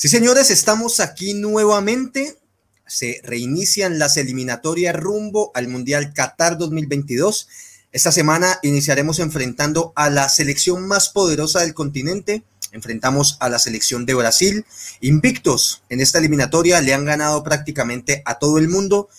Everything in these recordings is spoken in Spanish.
Sí, señores, estamos aquí nuevamente. Se reinician las eliminatorias rumbo al Mundial Qatar 2022. Esta semana iniciaremos enfrentando a la selección más poderosa del continente. Enfrentamos a la selección de Brasil. Invictos en esta eliminatoria, le han ganado prácticamente a todo el mundo.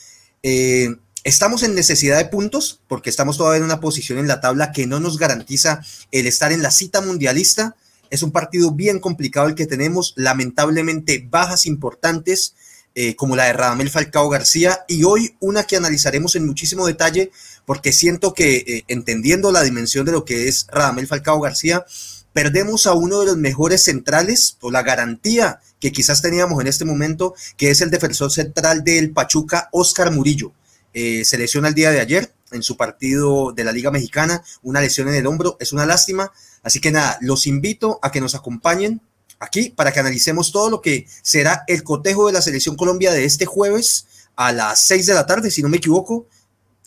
Eh, estamos en necesidad de puntos porque estamos todavía en una posición en la tabla que no nos garantiza el estar en la cita mundialista es un partido bien complicado el que tenemos, lamentablemente bajas importantes eh, como la de Radamel Falcao García y hoy una que analizaremos en muchísimo detalle porque siento que eh, entendiendo la dimensión de lo que es Radamel Falcao García, perdemos a uno de los mejores centrales o la garantía que quizás teníamos en este momento, que es el defensor central del Pachuca, Oscar Murillo. Eh, se lesiona el día de ayer en su partido de la Liga Mexicana, una lesión en el hombro, es una lástima, Así que nada, los invito a que nos acompañen aquí para que analicemos todo lo que será el cotejo de la Selección Colombia de este jueves a las 6 de la tarde, si no me equivoco.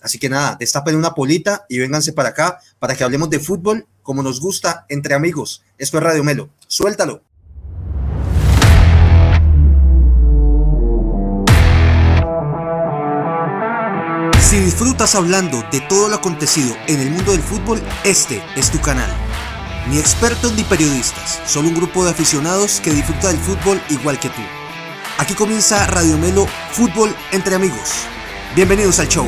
Así que nada, destapen una polita y vénganse para acá para que hablemos de fútbol como nos gusta entre amigos. Esto es Radio Melo. Suéltalo. Si disfrutas hablando de todo lo acontecido en el mundo del fútbol, este es tu canal. Ni expertos ni periodistas, solo un grupo de aficionados que disfruta del fútbol igual que tú. Aquí comienza Radio Melo Fútbol entre amigos. Bienvenidos al show.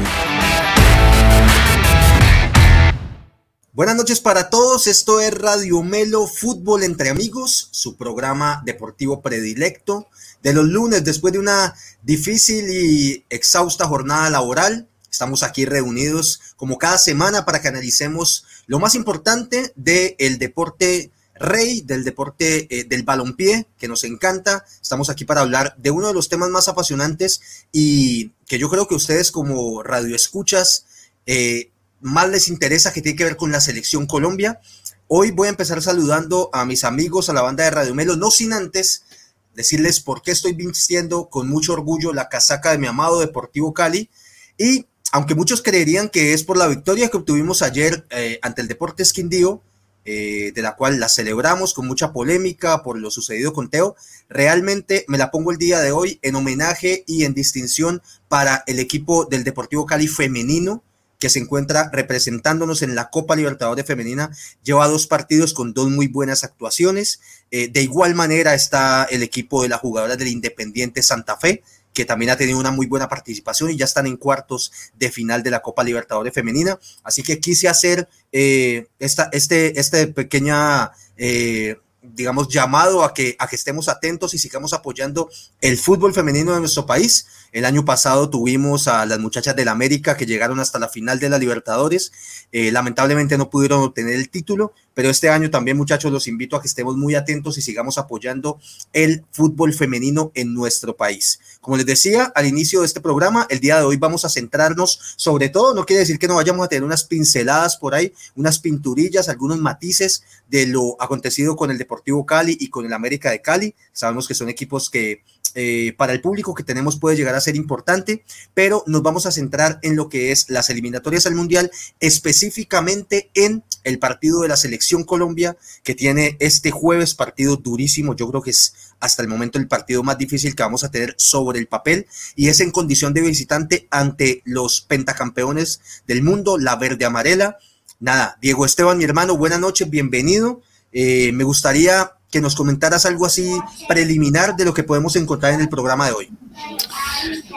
Buenas noches para todos, esto es Radio Melo Fútbol entre amigos, su programa deportivo predilecto de los lunes después de una difícil y exhausta jornada laboral. Estamos aquí reunidos como cada semana para que analicemos lo más importante del deporte rey, del deporte eh, del balompié, que nos encanta. Estamos aquí para hablar de uno de los temas más apasionantes y que yo creo que ustedes como radioescuchas eh, más les interesa, que tiene que ver con la selección Colombia. Hoy voy a empezar saludando a mis amigos, a la banda de Radio Melo, no sin antes decirles por qué estoy vistiendo con mucho orgullo la casaca de mi amado Deportivo Cali y aunque muchos creerían que es por la victoria que obtuvimos ayer eh, ante el Deportes Quindío, eh, de la cual la celebramos con mucha polémica por lo sucedido con Teo, realmente me la pongo el día de hoy en homenaje y en distinción para el equipo del Deportivo Cali femenino, que se encuentra representándonos en la Copa Libertadores Femenina, lleva dos partidos con dos muy buenas actuaciones. Eh, de igual manera está el equipo de las jugadoras del Independiente Santa Fe, que también ha tenido una muy buena participación y ya están en cuartos de final de la Copa Libertadores Femenina. Así que quise hacer eh, esta, este, este pequeña, eh, digamos, llamado a que, a que estemos atentos y sigamos apoyando el fútbol femenino de nuestro país. El año pasado tuvimos a las muchachas del América que llegaron hasta la final de la Libertadores. Eh, lamentablemente no pudieron obtener el título, pero este año también, muchachos, los invito a que estemos muy atentos y sigamos apoyando el fútbol femenino en nuestro país. Como les decía al inicio de este programa, el día de hoy vamos a centrarnos sobre todo, no quiere decir que no vayamos a tener unas pinceladas por ahí, unas pinturillas, algunos matices de lo acontecido con el Deportivo Cali y con el América de Cali. Sabemos que son equipos que eh, para el público que tenemos puede llegar a ser importante, pero nos vamos a centrar en lo que es las eliminatorias al Mundial, específicamente en el partido de la selección Colombia, que tiene este jueves partido durísimo, yo creo que es hasta el momento el partido más difícil que vamos a tener sobre el papel, y es en condición de visitante ante los pentacampeones del mundo, la verde amarela. Nada, Diego Esteban, mi hermano, buenas noches, bienvenido. Eh, me gustaría que nos comentaras algo así preliminar de lo que podemos encontrar en el programa de hoy.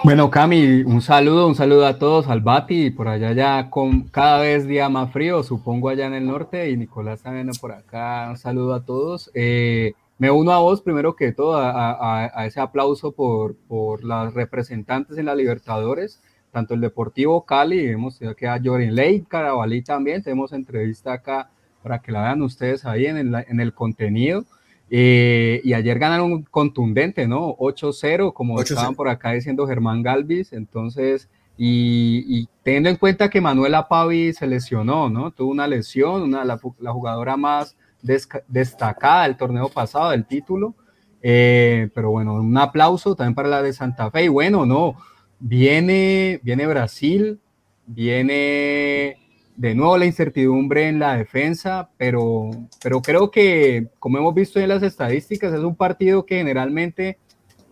Bueno, Cami, un saludo, un saludo a todos, al Bati, por allá ya con cada vez día más frío, supongo allá en el norte, y Nicolás también por acá, un saludo a todos. Eh, me uno a vos primero que todo, a, ese aplauso por, las representantes en la Libertadores, tanto el Deportivo Cali, vemos que a Jorin Ley, Carabalí también, tenemos entrevista acá para que la vean ustedes ahí en el, en el contenido. Eh, y ayer ganaron contundente, ¿no? 8-0, como estaban por acá diciendo Germán Galvis. Entonces, y, teniendo en cuenta que Manuela Pavi se lesionó, ¿no? Tuvo una lesión, una, la, jugadora más destacada del torneo pasado, del título. Eh, pero bueno, un aplauso también para la de Santa Fe. Y bueno, no, viene, viene Brasil, viene de nuevo la incertidumbre en la defensa, pero, pero creo que, como hemos visto en las estadísticas, es un partido que generalmente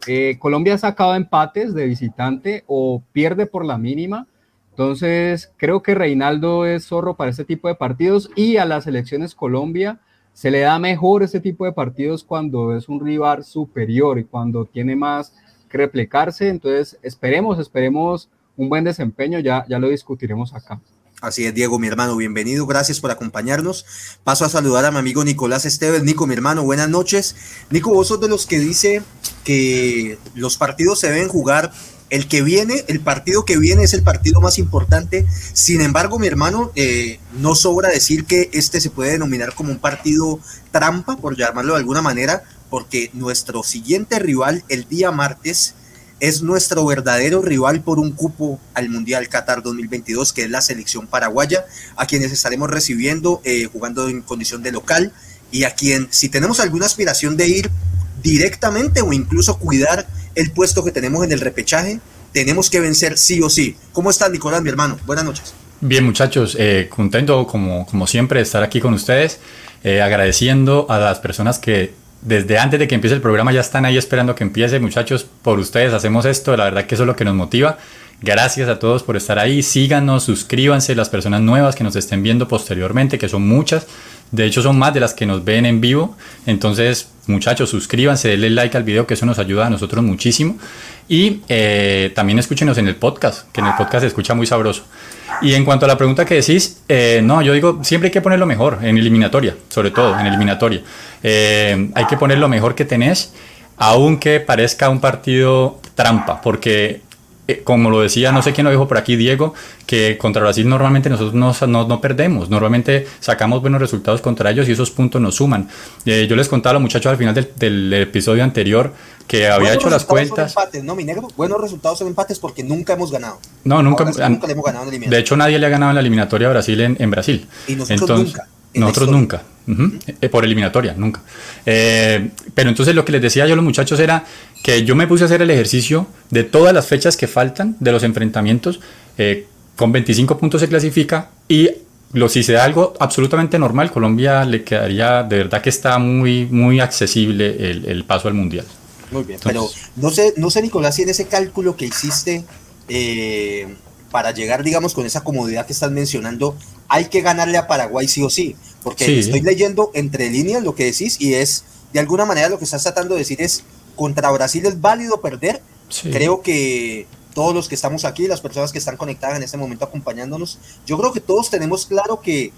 eh, Colombia ha sacado empates de visitante o pierde por la mínima. Entonces, creo que Reinaldo es zorro para este tipo de partidos y a las selecciones Colombia se le da mejor este tipo de partidos cuando es un rival superior y cuando tiene más que replicarse. Entonces, esperemos, esperemos un buen desempeño, ya, ya lo discutiremos acá. Así es, Diego, mi hermano, bienvenido, gracias por acompañarnos. Paso a saludar a mi amigo Nicolás Esteves. Nico, mi hermano, buenas noches. Nico, vos sos de los que dice que los partidos se deben jugar. El que viene, el partido que viene es el partido más importante. Sin embargo, mi hermano, eh, no sobra decir que este se puede denominar como un partido trampa, por llamarlo de alguna manera, porque nuestro siguiente rival el día martes es nuestro verdadero rival por un cupo al Mundial Qatar 2022, que es la selección paraguaya, a quienes estaremos recibiendo eh, jugando en condición de local y a quien, si tenemos alguna aspiración de ir directamente o incluso cuidar el puesto que tenemos en el repechaje, tenemos que vencer sí o sí. ¿Cómo estás, Nicolás, mi hermano? Buenas noches. Bien, muchachos, eh, contento como, como siempre de estar aquí con ustedes, eh, agradeciendo a las personas que desde antes de que empiece el programa ya están ahí esperando que empiece. Muchachos, por ustedes hacemos esto. La verdad que eso es lo que nos motiva. Gracias a todos por estar ahí. Síganos, suscríbanse, las personas nuevas que nos estén viendo posteriormente, que son muchas. De hecho, son más de las que nos ven en vivo. Entonces, muchachos, suscríbanse, denle like al video, que eso nos ayuda a nosotros muchísimo. Y eh, también escúchenos en el podcast, que en el podcast se escucha muy sabroso. Y en cuanto a la pregunta que decís, eh, no, yo digo, siempre hay que poner lo mejor, en eliminatoria, sobre todo, en eliminatoria. Eh, hay que poner lo mejor que tenés, aunque parezca un partido trampa, porque eh, como lo decía, no sé quién lo dijo por aquí, Diego, que contra Brasil normalmente nosotros no, no, perdemos, normalmente sacamos buenos resultados contra ellos y esos puntos nos suman. yo les contaba a los muchachos al final del, episodio anterior que había hecho las cuentas. Empates, no, mi negro, buenos resultados son empates porque nunca hemos ganado. No, nunca, nunca le hemos ganado en De hecho, nadie le ha ganado en la eliminatoria a Brasil en, en Brasil. Y nosotros nunca. Nosotros nunca, eh, por eliminatoria, nunca. Eh, pero entonces lo que les decía yo a los muchachos era que yo me puse a hacer el ejercicio de todas las fechas que faltan de los enfrentamientos. Eh, con 25 puntos se clasifica y lo, si se da algo absolutamente normal, Colombia le quedaría, de verdad que está muy, muy accesible el, paso al Mundial. Muy bien, pero no sé, no sé, Nicolás, si en ese cálculo que hiciste para llegar, digamos, con esa comodidad que estás mencionando, hay que ganarle a Paraguay sí o sí. Porque estoy leyendo entre líneas lo que decís y es, de alguna manera, lo que estás tratando de decir es, contra Brasil es válido perder. Creo que todos los que estamos aquí, las personas que están conectadas en este momento acompañándonos, yo creo que todos tenemos claro que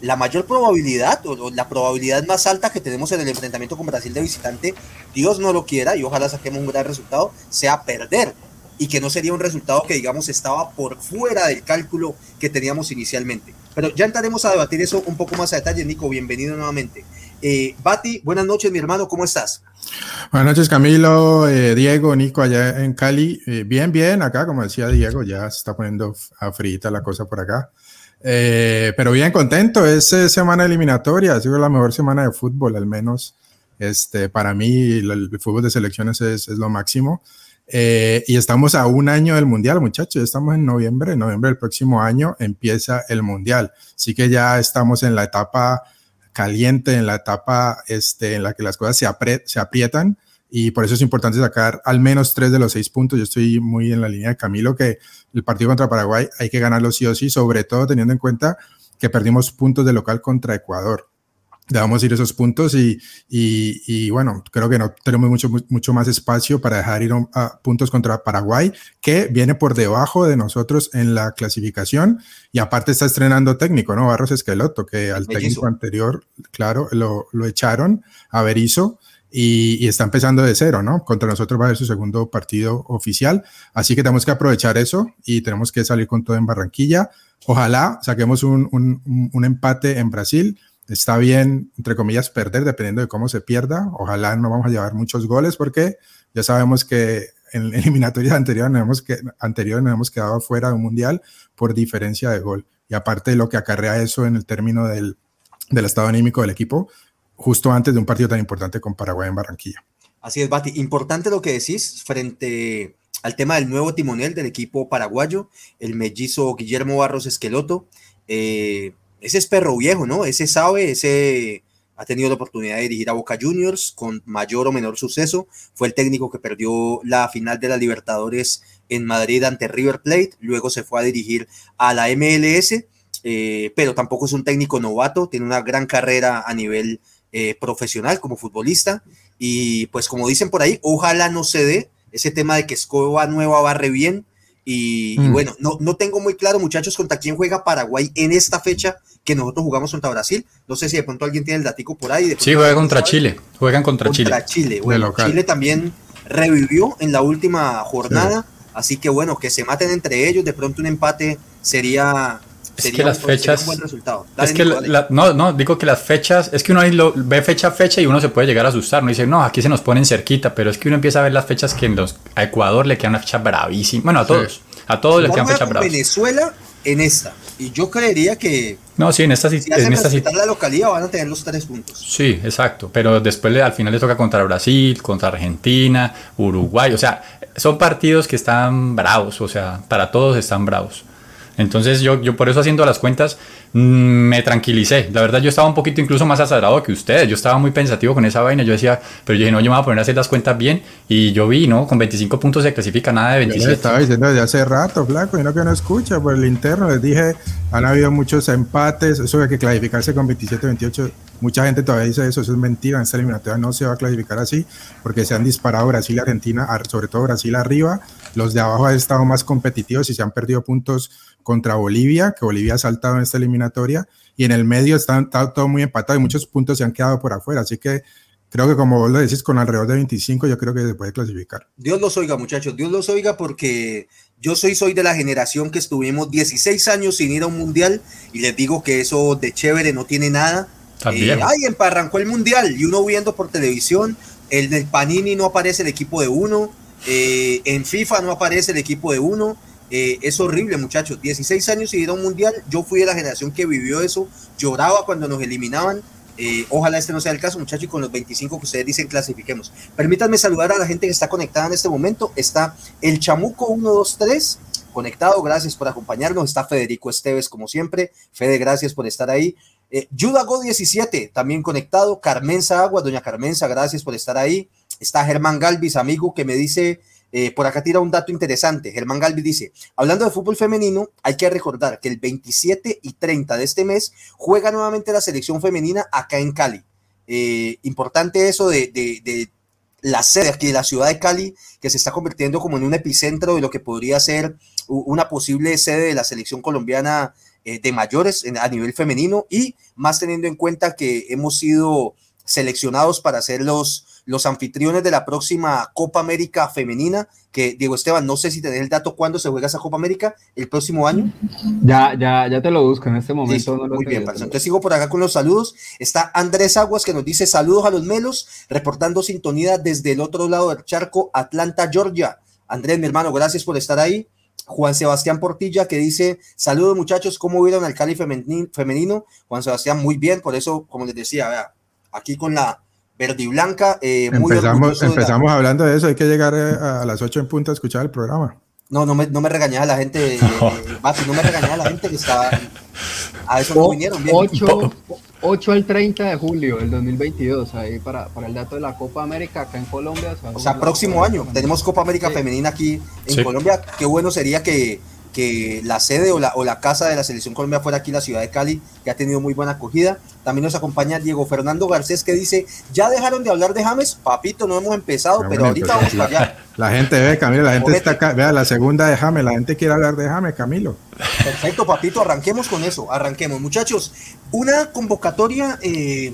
la mayor probabilidad o la probabilidad más alta que tenemos en el enfrentamiento con Brasil de visitante, Dios no lo quiera y ojalá saquemos un gran resultado, sea perder y que no sería un resultado que digamos estaba por fuera del cálculo que teníamos inicialmente. Pero ya entraremos a debatir eso un poco más a detalle. Nico, bienvenido nuevamente. Eh, Bati, buenas noches, mi hermano, ¿cómo estás? Buenas noches, Camilo, eh, Diego, Nico, allá en Cali. Eh, bien, bien, acá, como decía Diego, ya se está poniendo a frita la cosa por acá. pero bien contento, es semana eliminatoria, ha sido la mejor semana de fútbol, al menos este, para mí el, fútbol de selecciones es, es lo máximo. Eh, y estamos a un año del Mundial, muchachos. Estamos en noviembre. En noviembre del próximo año empieza el Mundial. Así que ya estamos en la etapa caliente, en la etapa este, en la que las cosas se, se aprietan. Y por eso es importante sacar al menos tres de los seis puntos. Yo estoy muy en la línea de Camilo que el partido contra Paraguay hay que ganarlo sí o sí, sobre todo teniendo en cuenta que perdimos puntos de local contra Ecuador debamos ir esos puntos y, y, bueno, creo que no tenemos mucho, mucho más espacio para dejar ir a puntos contra Paraguay, que viene por debajo de nosotros en la clasificación y aparte está estrenando técnico, ¿no? Barros Esqueloto, que al técnico anterior, claro, lo, lo echaron a Berizzo. Y, y, está empezando de cero, ¿no? Contra nosotros va a ser su segundo partido oficial, así que tenemos que aprovechar eso y tenemos que salir con todo en Barranquilla. Ojalá saquemos un, un, un empate en Brasil, está bien, entre comillas, perder dependiendo de cómo se pierda. Ojalá no vamos a llevar muchos goles porque ya sabemos que en eliminatorias anteriores nos hemos, nos hemos quedado fuera de un mundial por diferencia de gol. Y aparte de lo que acarrea eso en el término del, del estado anímico del equipo, justo antes de un partido tan importante con Paraguay en Barranquilla. Así es, Bati. Importante lo que decís frente al tema del nuevo timonel del equipo paraguayo, el mellizo Guillermo Barros Esqueloto ese es perro viejo, ¿no? Ese sabe, ese ha tenido la oportunidad de dirigir a Boca Juniors con mayor o menor suceso. Fue el técnico que perdió la final de la Libertadores en Madrid ante River Plate. Luego se fue a dirigir a la MLS, eh, pero tampoco es un técnico novato. Tiene una gran carrera a nivel eh, profesional como futbolista. Y pues como dicen por ahí, ojalá no se dé ese tema de que Escoba Nueva barre bien. Y, y, mm. bueno, no, no tengo muy claro, muchachos, contra quién juega Paraguay en esta fecha que nosotros jugamos contra Brasil. No sé si de pronto alguien tiene el datico por ahí. sí, juega contra Chile. Juegan contra, contra Chile. Bueno, Chile también revivió en la última jornada. Así que bueno, que se maten entre ellos. De pronto un empate sería es que las fechas. Un resultado. es que no, no, digo que las fechas. Es que uno ahí lo, ve fecha a fecha y uno se puede llegar a asustar. No dice, no, aquí se nos ponen cerquita. Pero es que uno empieza a ver las fechas que en los, a Ecuador le queda una fecha bravísima. Bueno, a todos. A todos le quedan fechas bravísimas. Venezuela en esta. Y yo creería que. No, sí, en esta, si en esta la localidad van a tener los tres puntos. Sí, exacto. Pero después al final le toca contra Brasil, contra Argentina, Uruguay. O sea, son partidos que están bravos. O sea, para todos están bravos. Entonces yo, yo por eso haciendo las cuentas mm, me tranquilicé. La verdad yo estaba un poquito incluso más acelerado que ustedes. Yo estaba muy pensativo con esa vaina. Yo decía, pero yo dije, no, yo me voy a poner a hacer las cuentas bien. Y yo vi, ¿no? Con 25 puntos se clasifica nada de 27. Yo estaba diciendo desde hace rato, flaco, y no que no escucha por el interno. Les dije, han habido muchos empates. Eso de que clasificarse con 27, 28. Mucha gente todavía dice eso. Eso es mentira. En esta eliminatoria no se va a clasificar así porque se han disparado Brasil y Argentina, sobre todo Brasil arriba. Los de abajo han estado más competitivos y se han perdido puntos contra Bolivia, que Bolivia ha saltado en esta eliminatoria, y en el medio está, todo muy empatado y muchos puntos se han quedado por afuera. Así que creo que como vos lo decís, con alrededor de 25 yo creo que se puede clasificar. Dios los oiga, muchachos, Dios los oiga porque yo soy, soy de la generación que estuvimos 16 años sin ir a un mundial y les digo que eso de chévere no tiene nada. Eh, ay, emparrancó el mundial y uno viendo por televisión, el del Panini no aparece el equipo de uno, eh, en FIFA no aparece el equipo de uno eh, es horrible, muchachos. 16 años y ir a un mundial. Yo fui de la generación que vivió eso. Lloraba cuando nos eliminaban. Eh, ojalá este no sea el caso, muchachos, y con los 25 que ustedes dicen clasifiquemos. Permítanme saludar a la gente que está conectada en este momento. Está el Chamuco 123 conectado, gracias por acompañarnos. Está Federico Esteves, como siempre. Fede, gracias por estar ahí. Eh, Yudago 17, también conectado. Carmenza Agua, doña Carmenza, gracias por estar ahí. Está Germán Galvis, amigo, que me dice eh, por acá tira un dato interesante. Germán Galvi dice, hablando de fútbol femenino, hay que recordar que el 27 y 30 de este mes juega nuevamente la selección femenina acá en Cali. Eh, importante eso de, la sede aquí de la ciudad de Cali, que se está convirtiendo como en un epicentro de lo que podría ser una posible sede de la selección colombiana eh, de mayores a nivel femenino y más teniendo en cuenta que hemos sido seleccionados para ser los los anfitriones de la próxima Copa América femenina, que Diego Esteban, no sé si tenés el dato cuándo se juega esa Copa América, el próximo año. Ya, ya, ya te lo busco en este momento. muy bien, entonces sigo por acá con los saludos. Está Andrés Aguas que nos dice saludos a los melos, reportando sintonía desde el otro lado del charco, Atlanta, Georgia. Andrés, mi hermano, gracias por estar ahí. Juan Sebastián Portilla que dice, saludos muchachos, ¿cómo vieron al Cali femenino? Juan Sebastián, muy bien, por eso, como les decía, vea, aquí con la verde y blanca. Eh, empezamos empezamos hablando de eso, hay que llegar eh, a, las 8 en punto a escuchar el programa. No, no me, no me regañaba la gente, no. no me regañaba la gente que estaba... A eso no vinieron. 8, 8 al 30 de julio del 2022, ahí para, para el dato de la Copa América acá en Colombia. O sea, próximo año. Tenemos Copa América Femenina aquí en Colombia. Qué bueno sería que que la sede o la, o la casa de la Selección Colombia fuera aquí la ciudad de Cali, que ha tenido muy buena acogida. También nos acompaña Diego Fernando Garcés que dice, ya dejaron de hablar de James, papito, no hemos empezado, pero ahorita vamos para allá. La gente ve, Camilo, la gente está acá, vea la segunda de James, la gente quiere hablar de James, Camilo. Perfecto, papito, arranquemos con eso, arranquemos. Muchachos, una convocatoria... Eh,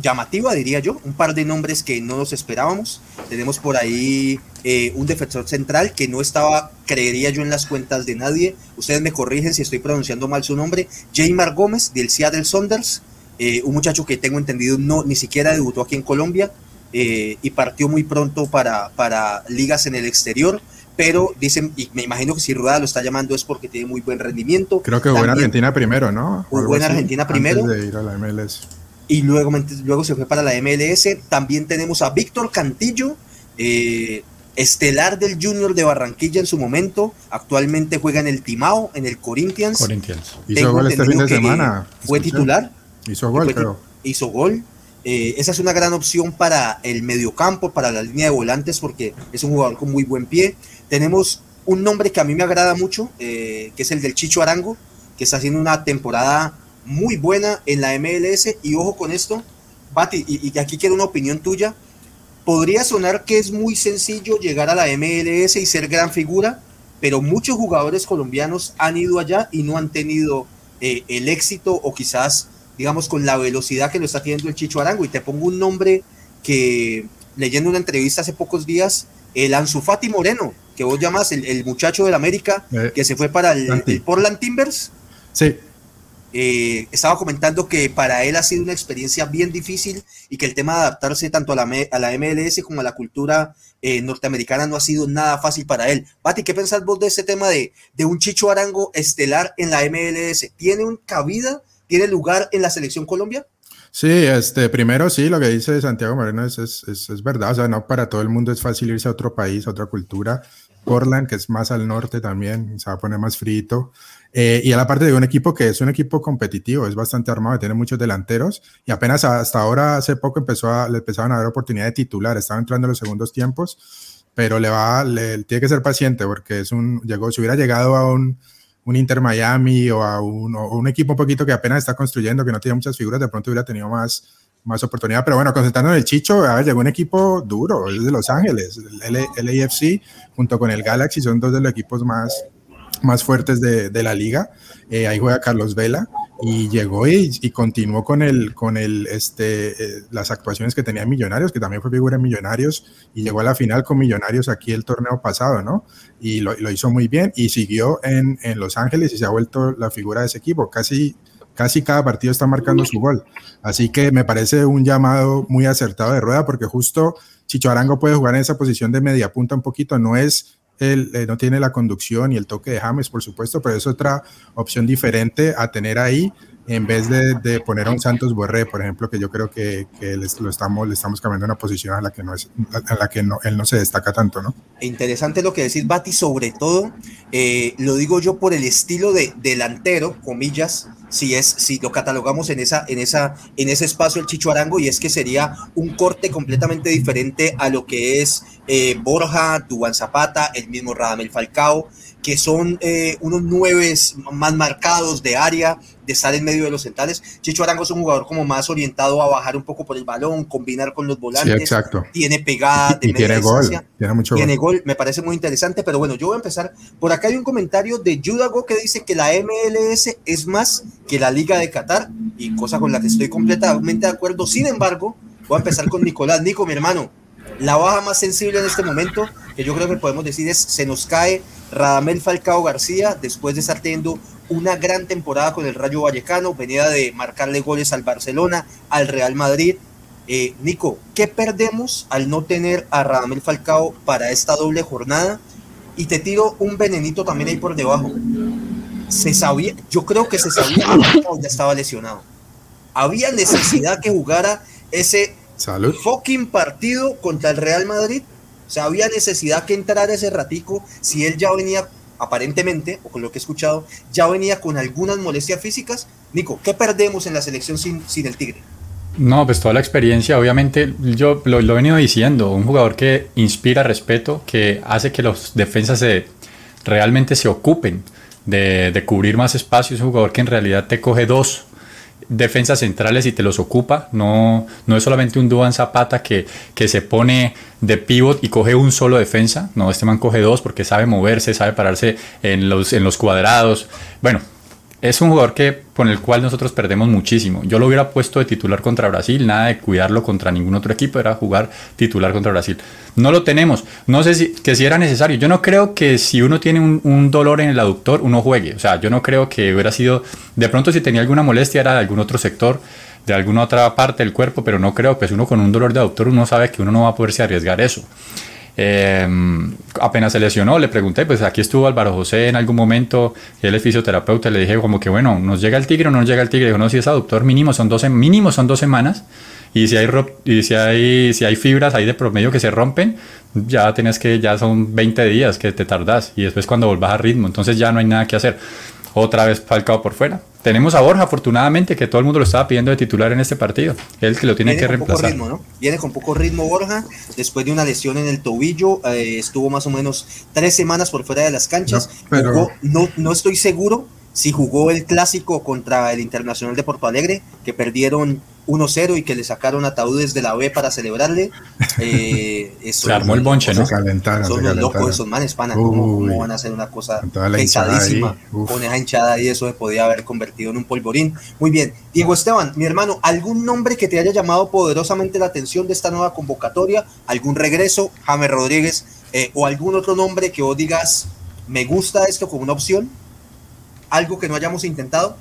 llamativa, diría yo, un par de nombres que no nos esperábamos. Tenemos por ahí eh, un defensor central que no estaba, creería yo, en las cuentas de nadie. Ustedes me corrigen si estoy pronunciando mal su nombre. Jaymar Gómez, del Seattle Saunders, eh, un muchacho que tengo entendido no ni siquiera debutó aquí en Colombia eh, y partió muy pronto para, para ligas en el exterior. Pero dicen, y me imagino que si Rueda lo está llamando es porque tiene muy buen rendimiento. Creo que fue en Argentina primero, ¿no? Jugó en Argentina primero. de ir a la MLS y luego, luego se fue para la MLS. También tenemos a Víctor Cantillo, eh, estelar del Junior de Barranquilla en su momento, actualmente juega en el Timao, en el Corinthians. Corinthians. Hizo gol este fin de semana. Fue titular. Hizo gol, creo. Hizo gol. Eh, esa es una gran opción para el mediocampo, para la línea de volantes, porque es un jugador con muy buen pie. Tenemos un nombre que a mí me agrada mucho, eh, que es el del Chicho Arango, que está haciendo una temporada muy buena en la MLS. Y ojo con esto, Bati, y, y aquí quiero una opinión tuya. Podría sonar que es muy sencillo llegar a la MLS y ser gran figura, pero muchos jugadores colombianos han ido allá y no han tenido eh, el éxito o quizás, digamos, con la velocidad que lo está teniendo el Chicho Arango. Y te pongo un nombre que, leyendo una entrevista hace pocos días, el Anzufati Moreno, que vos llamas el, muchacho del América, eh, que se fue para el, el Portland Timbers. Sí. Eh, estaba comentando que para él ha sido una experiencia bien difícil y que el tema de adaptarse tanto a la, a la MLS como a la cultura eh, norteamericana no ha sido nada fácil para él. Pati, ¿qué pensás vos de ese tema de, de un Chicho Arango estelar en la MLS? ¿Tiene un cabida? ¿Tiene lugar en la selección Colombia? Sí, este, primero sí, lo que dice Santiago Moreno es, es, es, es, verdad, o sea, no para todo el mundo es fácil irse a otro país, a otra cultura. Portland, que es más al norte también, se va a poner más frito. Eh, y a la parte de un equipo que es un equipo competitivo, es bastante armado, tiene muchos delanteros y apenas hasta ahora, hace poco, empezó a, le empezaban a dar oportunidad de titular, estaba entrando en los segundos tiempos, pero le va, le, tiene que ser paciente porque es un, llegó, si hubiera llegado a un, un Inter Miami o a un, o un, equipo un poquito que apenas está construyendo, que no tiene muchas figuras, de pronto hubiera tenido más, más oportunidad. Pero bueno, concentrando en el Chicho, a ver, llegó un equipo duro, es de Los Ángeles, el LAFC junto con el Galaxy, son dos de los equipos más, más fuertes de, de la liga. Eh, ahí juega Carlos Vela y llegó y, y continuó con, el, con el, este, eh, las actuaciones que tenía Millonarios, que también fue figura en Millonarios y llegó a la final con Millonarios aquí el torneo pasado, ¿no? Y lo, hizo muy bien y siguió en, en, Los Ángeles y se ha vuelto la figura de ese equipo. Casi, casi cada partido está marcando su gol. Así que me parece un llamado muy acertado de rueda porque justo Chicho Arango puede jugar en esa posición de media punta un poquito, no es él eh, no tiene la conducción y el toque de James, por supuesto, pero es otra opción diferente a tener ahí en vez de, poner a un Santos Borré, por ejemplo, que yo creo que, les, lo estamos, le estamos cambiando una posición a la que, no es, a la que no, él no se destaca tanto, ¿no? Interesante lo que decís, Bati, sobre todo, eh, lo digo yo por el estilo de delantero, comillas, si es si lo catalogamos en esa en esa en ese espacio el Chicho Arango y es que sería un corte completamente diferente a lo que es eh, Borja, Dubán Zapata, el mismo Radamel Falcao, que son eh, unos nueve más marcados de área, de estar en medio de los centrales. Chicho Arango es un jugador como más orientado a bajar un poco por el balón, combinar con los volantes. Sí, exacto. Tiene pegada de y tiene gol, tiene mucho tiene gol. gol. Me parece muy interesante, pero bueno, yo voy a empezar. Por acá hay un comentario de Judago que dice que la MLS es más que la Liga de Qatar y cosa con la que estoy completamente de acuerdo. Sin embargo, voy a empezar con Nicolás. Nico, mi hermano, la baja más sensible en este momento, que yo creo que podemos decir es, se nos cae Radamel Falcao García, después de estar teniendo una gran temporada con el Rayo Vallecano, venía de marcarle goles al Barcelona, al Real Madrid. Eh, Nico, ¿qué perdemos al no tener a Radamel Falcao para esta doble jornada? Y te tiro un venenito también ahí por debajo. Se sabía, yo creo que se sabía que Falcao ya estaba lesionado. Había necesidad que jugara ese Salud. fucking partido contra el Real Madrid. O sea, había necesidad que entrara ese ratico si él ya venía, aparentemente, o con lo que he escuchado, ya venía con algunas molestias físicas. Nico, ¿qué perdemos en la selección sin, sin el Tigre? No, pues toda la experiencia, obviamente, yo lo, he venido diciendo, un jugador que inspira respeto, que hace que los defensas se, realmente se ocupen de, de cubrir más espacios, un jugador que en realidad te coge dos defensas centrales y te los ocupa. No, no es solamente un Duan Zapata que, que se pone de pivot y coge un solo defensa. No, este man coge dos porque sabe moverse, sabe pararse en los, en los cuadrados. Bueno, es un jugador que, con el cual nosotros perdemos muchísimo. Yo lo hubiera puesto de titular contra Brasil, nada de cuidarlo contra ningún otro equipo, era jugar titular contra Brasil. No lo tenemos. No sé si, que si era necesario. Yo no creo que si uno tiene un, dolor en el aductor, uno juegue. O sea, yo no creo que hubiera sido. De pronto, si tenía alguna molestia, era de algún otro sector, de alguna otra parte del cuerpo, pero no creo que si uno con un dolor de aductor, uno sabe que uno no va a poderse arriesgar eso. Eh, apenas se lesionó, le pregunté, pues aquí estuvo Álvaro José en algún momento, él es fisioterapeuta, le dije como que bueno, ¿nos llega el tigre o no nos llega el tigre? Dijo, no, si es aductor mínimo son 12, mínimo son dos semanas, Y si hay, y si hay, si hay fibras ahí de promedio que se rompen, ya tienes que, ya son 20 días que te tardas y después cuando volvás a ritmo, entonces ya no hay nada que hacer. Otra vez Falcao por fuera. Tenemos a Borja, afortunadamente, que todo el mundo lo estaba pidiendo de titular en este partido. Él que lo tiene que reemplazar. Viene con poco ritmo Borja, después de una lesión en el tobillo, eh, estuvo más o menos tres semanas por fuera de las canchas. pero... no, no estoy seguro si jugó el clásico contra el Internacional de Porto Alegre, que perdieron 1-0 y que le sacaron ataúdes de la B para celebrarle. Eh, se armó el bonche, ¿no? Se calentaron, son los locos esos manes, pana. ¿Cómo, van a hacer una cosa pesadísima con esa hinchada y eso se podía haber convertido en un polvorín? Muy bien. Diego Esteban, mi hermano, ¿algún nombre que te haya llamado poderosamente la atención de esta nueva convocatoria? ¿Algún regreso? James Rodríguez eh, o algún otro nombre que vos digas, me gusta esto como una opción? Algo que no hayamos intentado?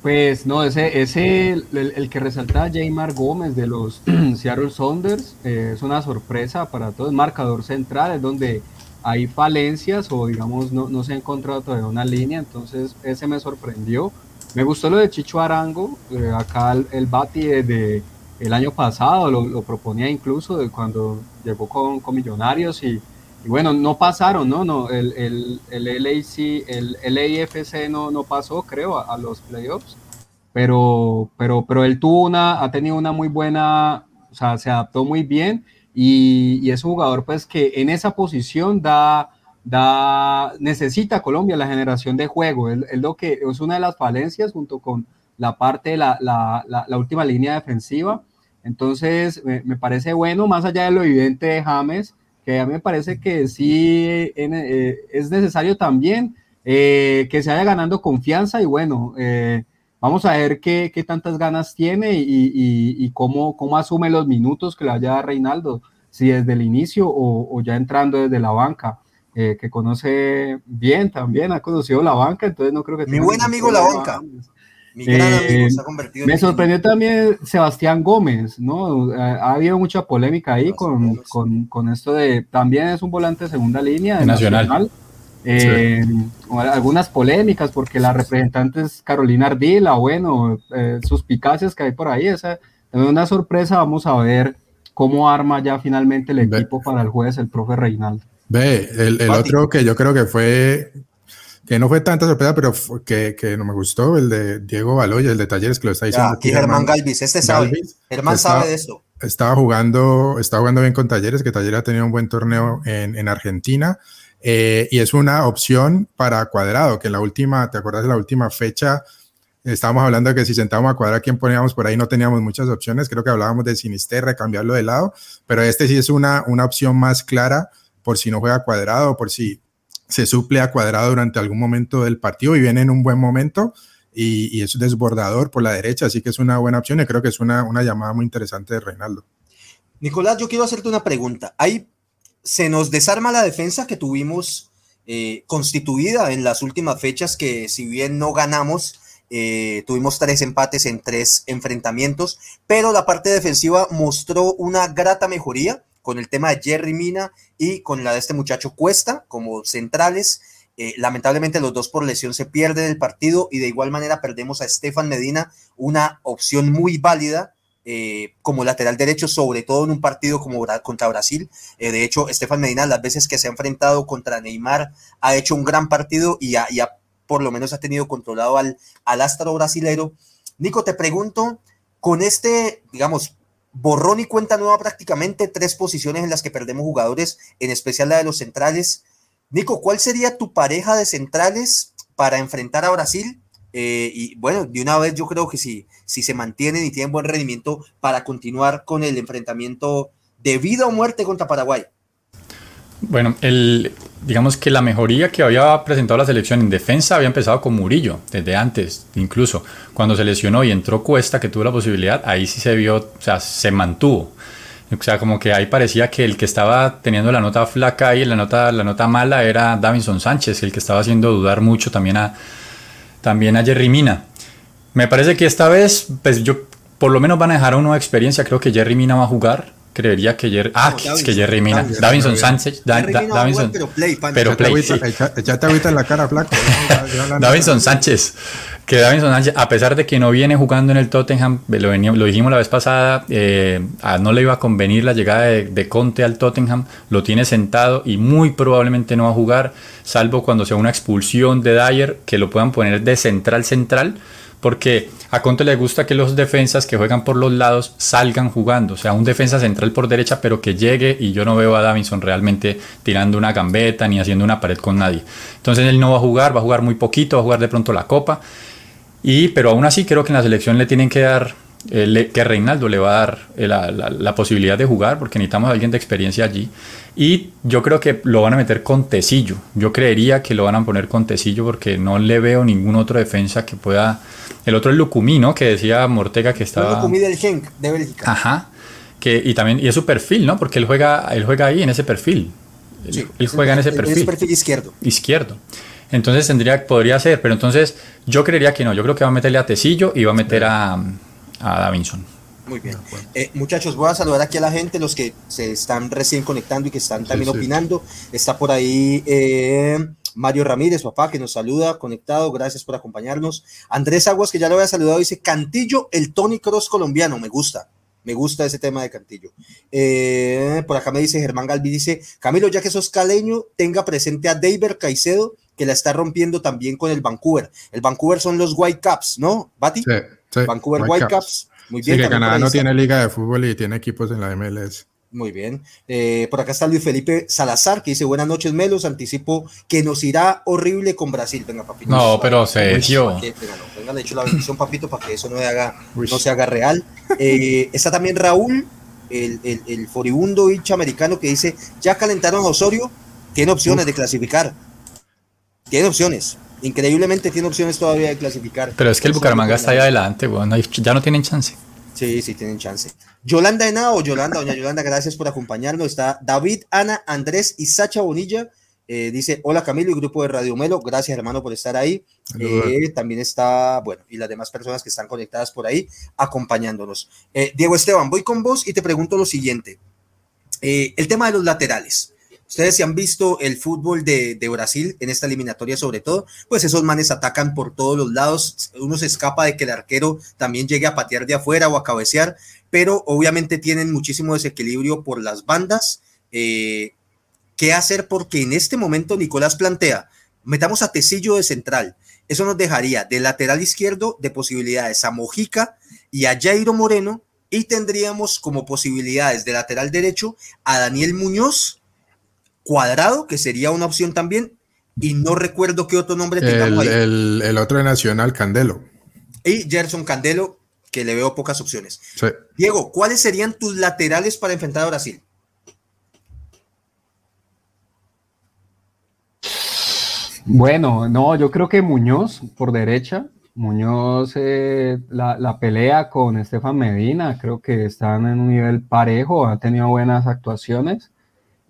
Pues no, ese, el, que resalta Jaymar Gómez de los Seattle Saunders eh, es una sorpresa para todos. Marcador central es donde hay falencias o digamos no, se ha encontrado todavía una línea, entonces ese me sorprendió. Me gustó lo de Chicho Arango, eh, acá el, Bati de, el año pasado lo, proponía incluso de cuando llegó con, con Millonarios y y bueno, no pasaron, ¿no? no el, el, el LAC, el, LAFC no, no pasó, creo, a, los playoffs, pero, pero, pero él tuvo una, ha tenido una muy buena, o sea, se adaptó muy bien y, y es un jugador pues que en esa posición da, da, necesita Colombia la generación de juego, es, lo que es una de las falencias junto con la parte la, la, la, última línea defensiva. Entonces, me, me, parece bueno, más allá de lo evidente de James, que a mí me parece que sí eh, es necesario también eh, que se vaya ganando confianza y bueno, eh, vamos a ver qué, qué, tantas ganas tiene y, y, cómo, cómo, asume los minutos que le haya a Reinaldo, si desde el inicio o, o ya entrando desde la banca. que conoce bien también, ha conocido la banca, entonces no creo que... Mi buen amigo la banca. Eh, me sorprendió también Sebastián Gómez, ¿no? Ha, habido mucha polémica ahí con, con, con, esto de. También es un volante de segunda línea de Nacional. Eh, algunas polémicas porque la representante es Carolina Ardila, bueno, eh, suspicacias que hay por ahí. Esa también una sorpresa. Vamos a ver cómo arma ya finalmente el equipo para el jueves el profe Reinaldo. Ve, el, el otro que yo creo que fue que no fue tanta sorpresa, pero que, que, no me gustó, el de Diego Baloya, el de Talleres, que lo está diciendo. aquí Germán Galvis, este sabe. Germán sabe de esto. Estaba jugando, estaba jugando bien con Talleres, que Talleres ha tenido un buen torneo en, en Argentina. Eh, y es una opción para Cuadrado, que en la última, ¿te acuerdas de la última fecha? Estábamos hablando de que si sentábamos a cuadrar quién poníamos por ahí, no teníamos muchas opciones. Creo que hablábamos de Sinisterra, cambiarlo de lado, pero este sí es una, una opción más clara por si no juega cuadrado, por si se suple a cuadrado durante algún momento del partido y viene en un buen momento y, es desbordador por la derecha, así que es una buena opción y creo que es una, una llamada muy interesante de Reinaldo. Nicolás, yo quiero hacerte una pregunta. Ahí se nos desarma la defensa que tuvimos eh, constituida en las últimas fechas, que si bien no ganamos, eh, tuvimos tres empates en tres enfrentamientos, pero la parte defensiva mostró una grata mejoría con el tema de Jerry Mina y con la de este muchacho Cuesta como centrales. Eh, lamentablemente los dos por lesión se pierden el partido y de igual manera perdemos a Estefan Medina, una opción muy válida eh, como lateral derecho, sobre todo en un partido como contra Brasil. Eh, de hecho, Estefan Medina las veces que se ha enfrentado contra Neymar ha hecho un gran partido y ya, por lo menos ha tenido controlado al, al astro brasilero. Nico, te pregunto, con este, digamos, borrón y cuenta nueva prácticamente, tres posiciones en las que perdemos jugadores, en especial la de los centrales. Nico, ¿cuál sería tu pareja de centrales para enfrentar a Brasil? Eh, y bueno, de una vez yo creo que si, si se mantienen y tienen buen rendimiento para continuar con el enfrentamiento de vida o muerte contra Paraguay. Bueno, el, digamos que la mejoría que había presentado la selección en defensa había empezado con Murillo, desde antes, incluso. Cuando se lesionó y entró Cuesta, que tuvo la posibilidad, ahí sí se vio, o sea, se mantuvo. O sea, como que ahí parecía que el que estaba teniendo la nota flaca y la nota, la nota mala era Davinson Sánchez, el que estaba haciendo dudar mucho también a, también a Jerry Mina. Me parece que esta vez, pues yo, por lo menos van a dejar a uno de experiencia. Creo que Jerry Mina va a jugar creería que Jerry. Ah, es que Jerry Mina. Davinson Sánchez. Davinson. Pero play. Pero play. Echate agüita en la cara, flaco. Davinson Sánchez. que Davinson Sánchez, a pesar de que no viene jugando en el Tottenham, lo, lo dijimos la vez pasada, eh, no le iba a convenir la llegada de, Conte al Tottenham, lo tiene sentado y muy probablemente no va a jugar, salvo cuando sea una expulsión de Dyer, que lo puedan poner de central central, porque a Conte le gusta que los defensas que juegan por los lados salgan jugando, o sea, un defensa central por derecha, pero que llegue y yo no veo a Davinson realmente tirando una gambeta ni haciendo una pared con nadie. Entonces él no va a jugar, va a jugar muy poquito, va a jugar de pronto la copa y, pero aún así creo que en la selección le tienen que dar, eh, que Reinaldo le va a dar eh, la, posibilidad de jugar, porque necesitamos a alguien de experiencia allí. Y yo creo que lo van a meter con Tecillo. Yo creería que lo van a poner con Tecillo porque no le veo ningún otro defensa que pueda... El otro es Lucumí, ¿no? Que decía Mortega que estaba... Lucumí del Genk, de Bélgica. Ajá. Que, y también y es su perfil, ¿no? Porque él juega, él juega ahí en ese perfil. él, juega en ese perfil. En ese perfil izquierdo. Izquierdo. Entonces tendría, podría ser, pero entonces yo creería que no. Yo creo que va a meterle a Tecillo y va a meter a, a Davinson. Muy bien. Eh, muchachos, voy a saludar aquí a la gente, los que se están recién conectando y que están también opinando. Está por ahí eh, Mario Ramírez, papá, que nos saluda, conectado. Gracias por acompañarnos. Andrés Aguas, que ya lo había saludado, dice Cantillo, el Tony Cross colombiano. Me gusta. Me gusta ese tema de Cantillo. Eh, por acá me dice Germán Galvi, dice, Camilo, ya que sos caleño, tenga presente a David Caicedo, que la está rompiendo también con el Vancouver. El Vancouver son los Whitecaps, ¿no, Bati? Sí, sí. Vancouver Whitecaps. Muy bien. Sí, que Canadá no tiene liga de fútbol y tiene equipos en la MLS. Muy bien. Eh, por acá está Luis Felipe Salazar, que dice buenas noches, Melos. Anticipo que nos irá horrible con Brasil. Venga, papito. No, pero se Venga, venga, le echo la bendición, papito, para que eso no, haga, no se haga real. Eh, está también Raúl, el, el, el foribundo hincha americano, que dice, ya calentaron a Osorio, tiene opciones de clasificar tiene opciones. Increíblemente tiene opciones todavía de clasificar. Pero es que el Bucaramanga está ahí adelante, bueno, ya no tienen chance. Sí, sí, tienen chance. Yolanda Henao, Yolanda, doña Yolanda, gracias por acompañarnos. Está David, Ana, Andrés y Sacha Bonilla. Eh, dice, hola Camilo y grupo de Radio Melo, gracias hermano por estar ahí. Eh, también está, bueno, y las demás personas que están conectadas por ahí acompañándonos. Eh, Diego Esteban, voy con vos y te pregunto lo siguiente. el tema de los laterales. Ustedes si han visto el fútbol de, Brasil en esta eliminatoria sobre todo, pues esos manes atacan por todos los lados, uno se escapa de que el arquero también llegue a patear de afuera o a cabecear, pero obviamente tienen muchísimo desequilibrio por las bandas. Eh, ¿Qué hacer? Porque en este momento Nicolás plantea, metamos a Tecillo de central, eso nos dejaría de lateral izquierdo de posibilidades a Mojica y a Jairo Moreno y tendríamos como posibilidades de lateral derecho a Daniel Muñoz Cuadrado, que sería una opción también, y no recuerdo qué otro nombre tengamos el, ahí. El, otro de Nacional, Candelo. Y Gerson Candelo, que le veo pocas opciones. Diego, ¿cuáles serían tus laterales para enfrentar a Brasil? Bueno, no, yo creo que Muñoz por derecha. Muñoz, eh, la, la, pelea con Estefan Medina, creo que están en un nivel parejo, ha tenido buenas actuaciones.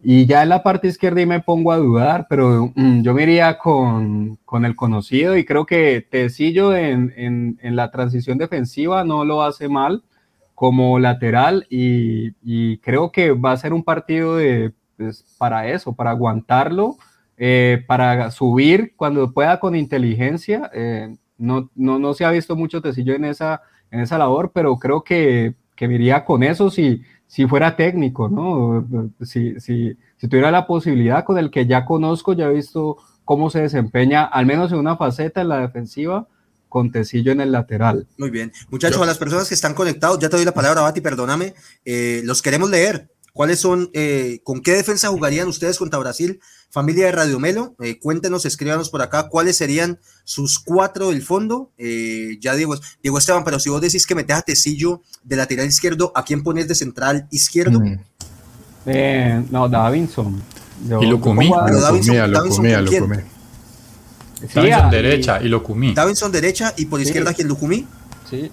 Y ya en la parte izquierda y me pongo a dudar, pero mm, yo me iría con, con, el conocido y creo que Tecillo en, en, la transición defensiva no lo hace mal como lateral y, y creo que va a ser un partido de, pues, para eso, para aguantarlo, eh, para subir cuando pueda con inteligencia. Eh, no, no, no, se ha visto mucho Tecillo en esa, en esa labor, pero creo que, que me iría con eso si si fuera técnico, ¿no? Si, si, si, tuviera la posibilidad con el que ya conozco, ya he visto cómo se desempeña, al menos en una faceta en la defensiva, con Tecillo en el lateral. Muy bien. Muchachos, a las personas que están conectados, ya te doy la palabra, Bati, perdóname, eh, los queremos leer. ¿Cuáles son, eh, con qué defensa jugarían ustedes contra Brasil? Familia de Radio Melo, eh, cuéntenos, escríbanos por acá cuáles serían sus cuatro del fondo. Eh, ya Diego, Diego Esteban, pero si vos decís que metes a Tecillo de lateral izquierdo, ¿a quién pones de central izquierdo? Mm. no, Davinson. y Lucumí. Davinson, Davinson, Davinson derecha y. Davinson derecha y por izquierda, ¿quién Lucumí? Sí.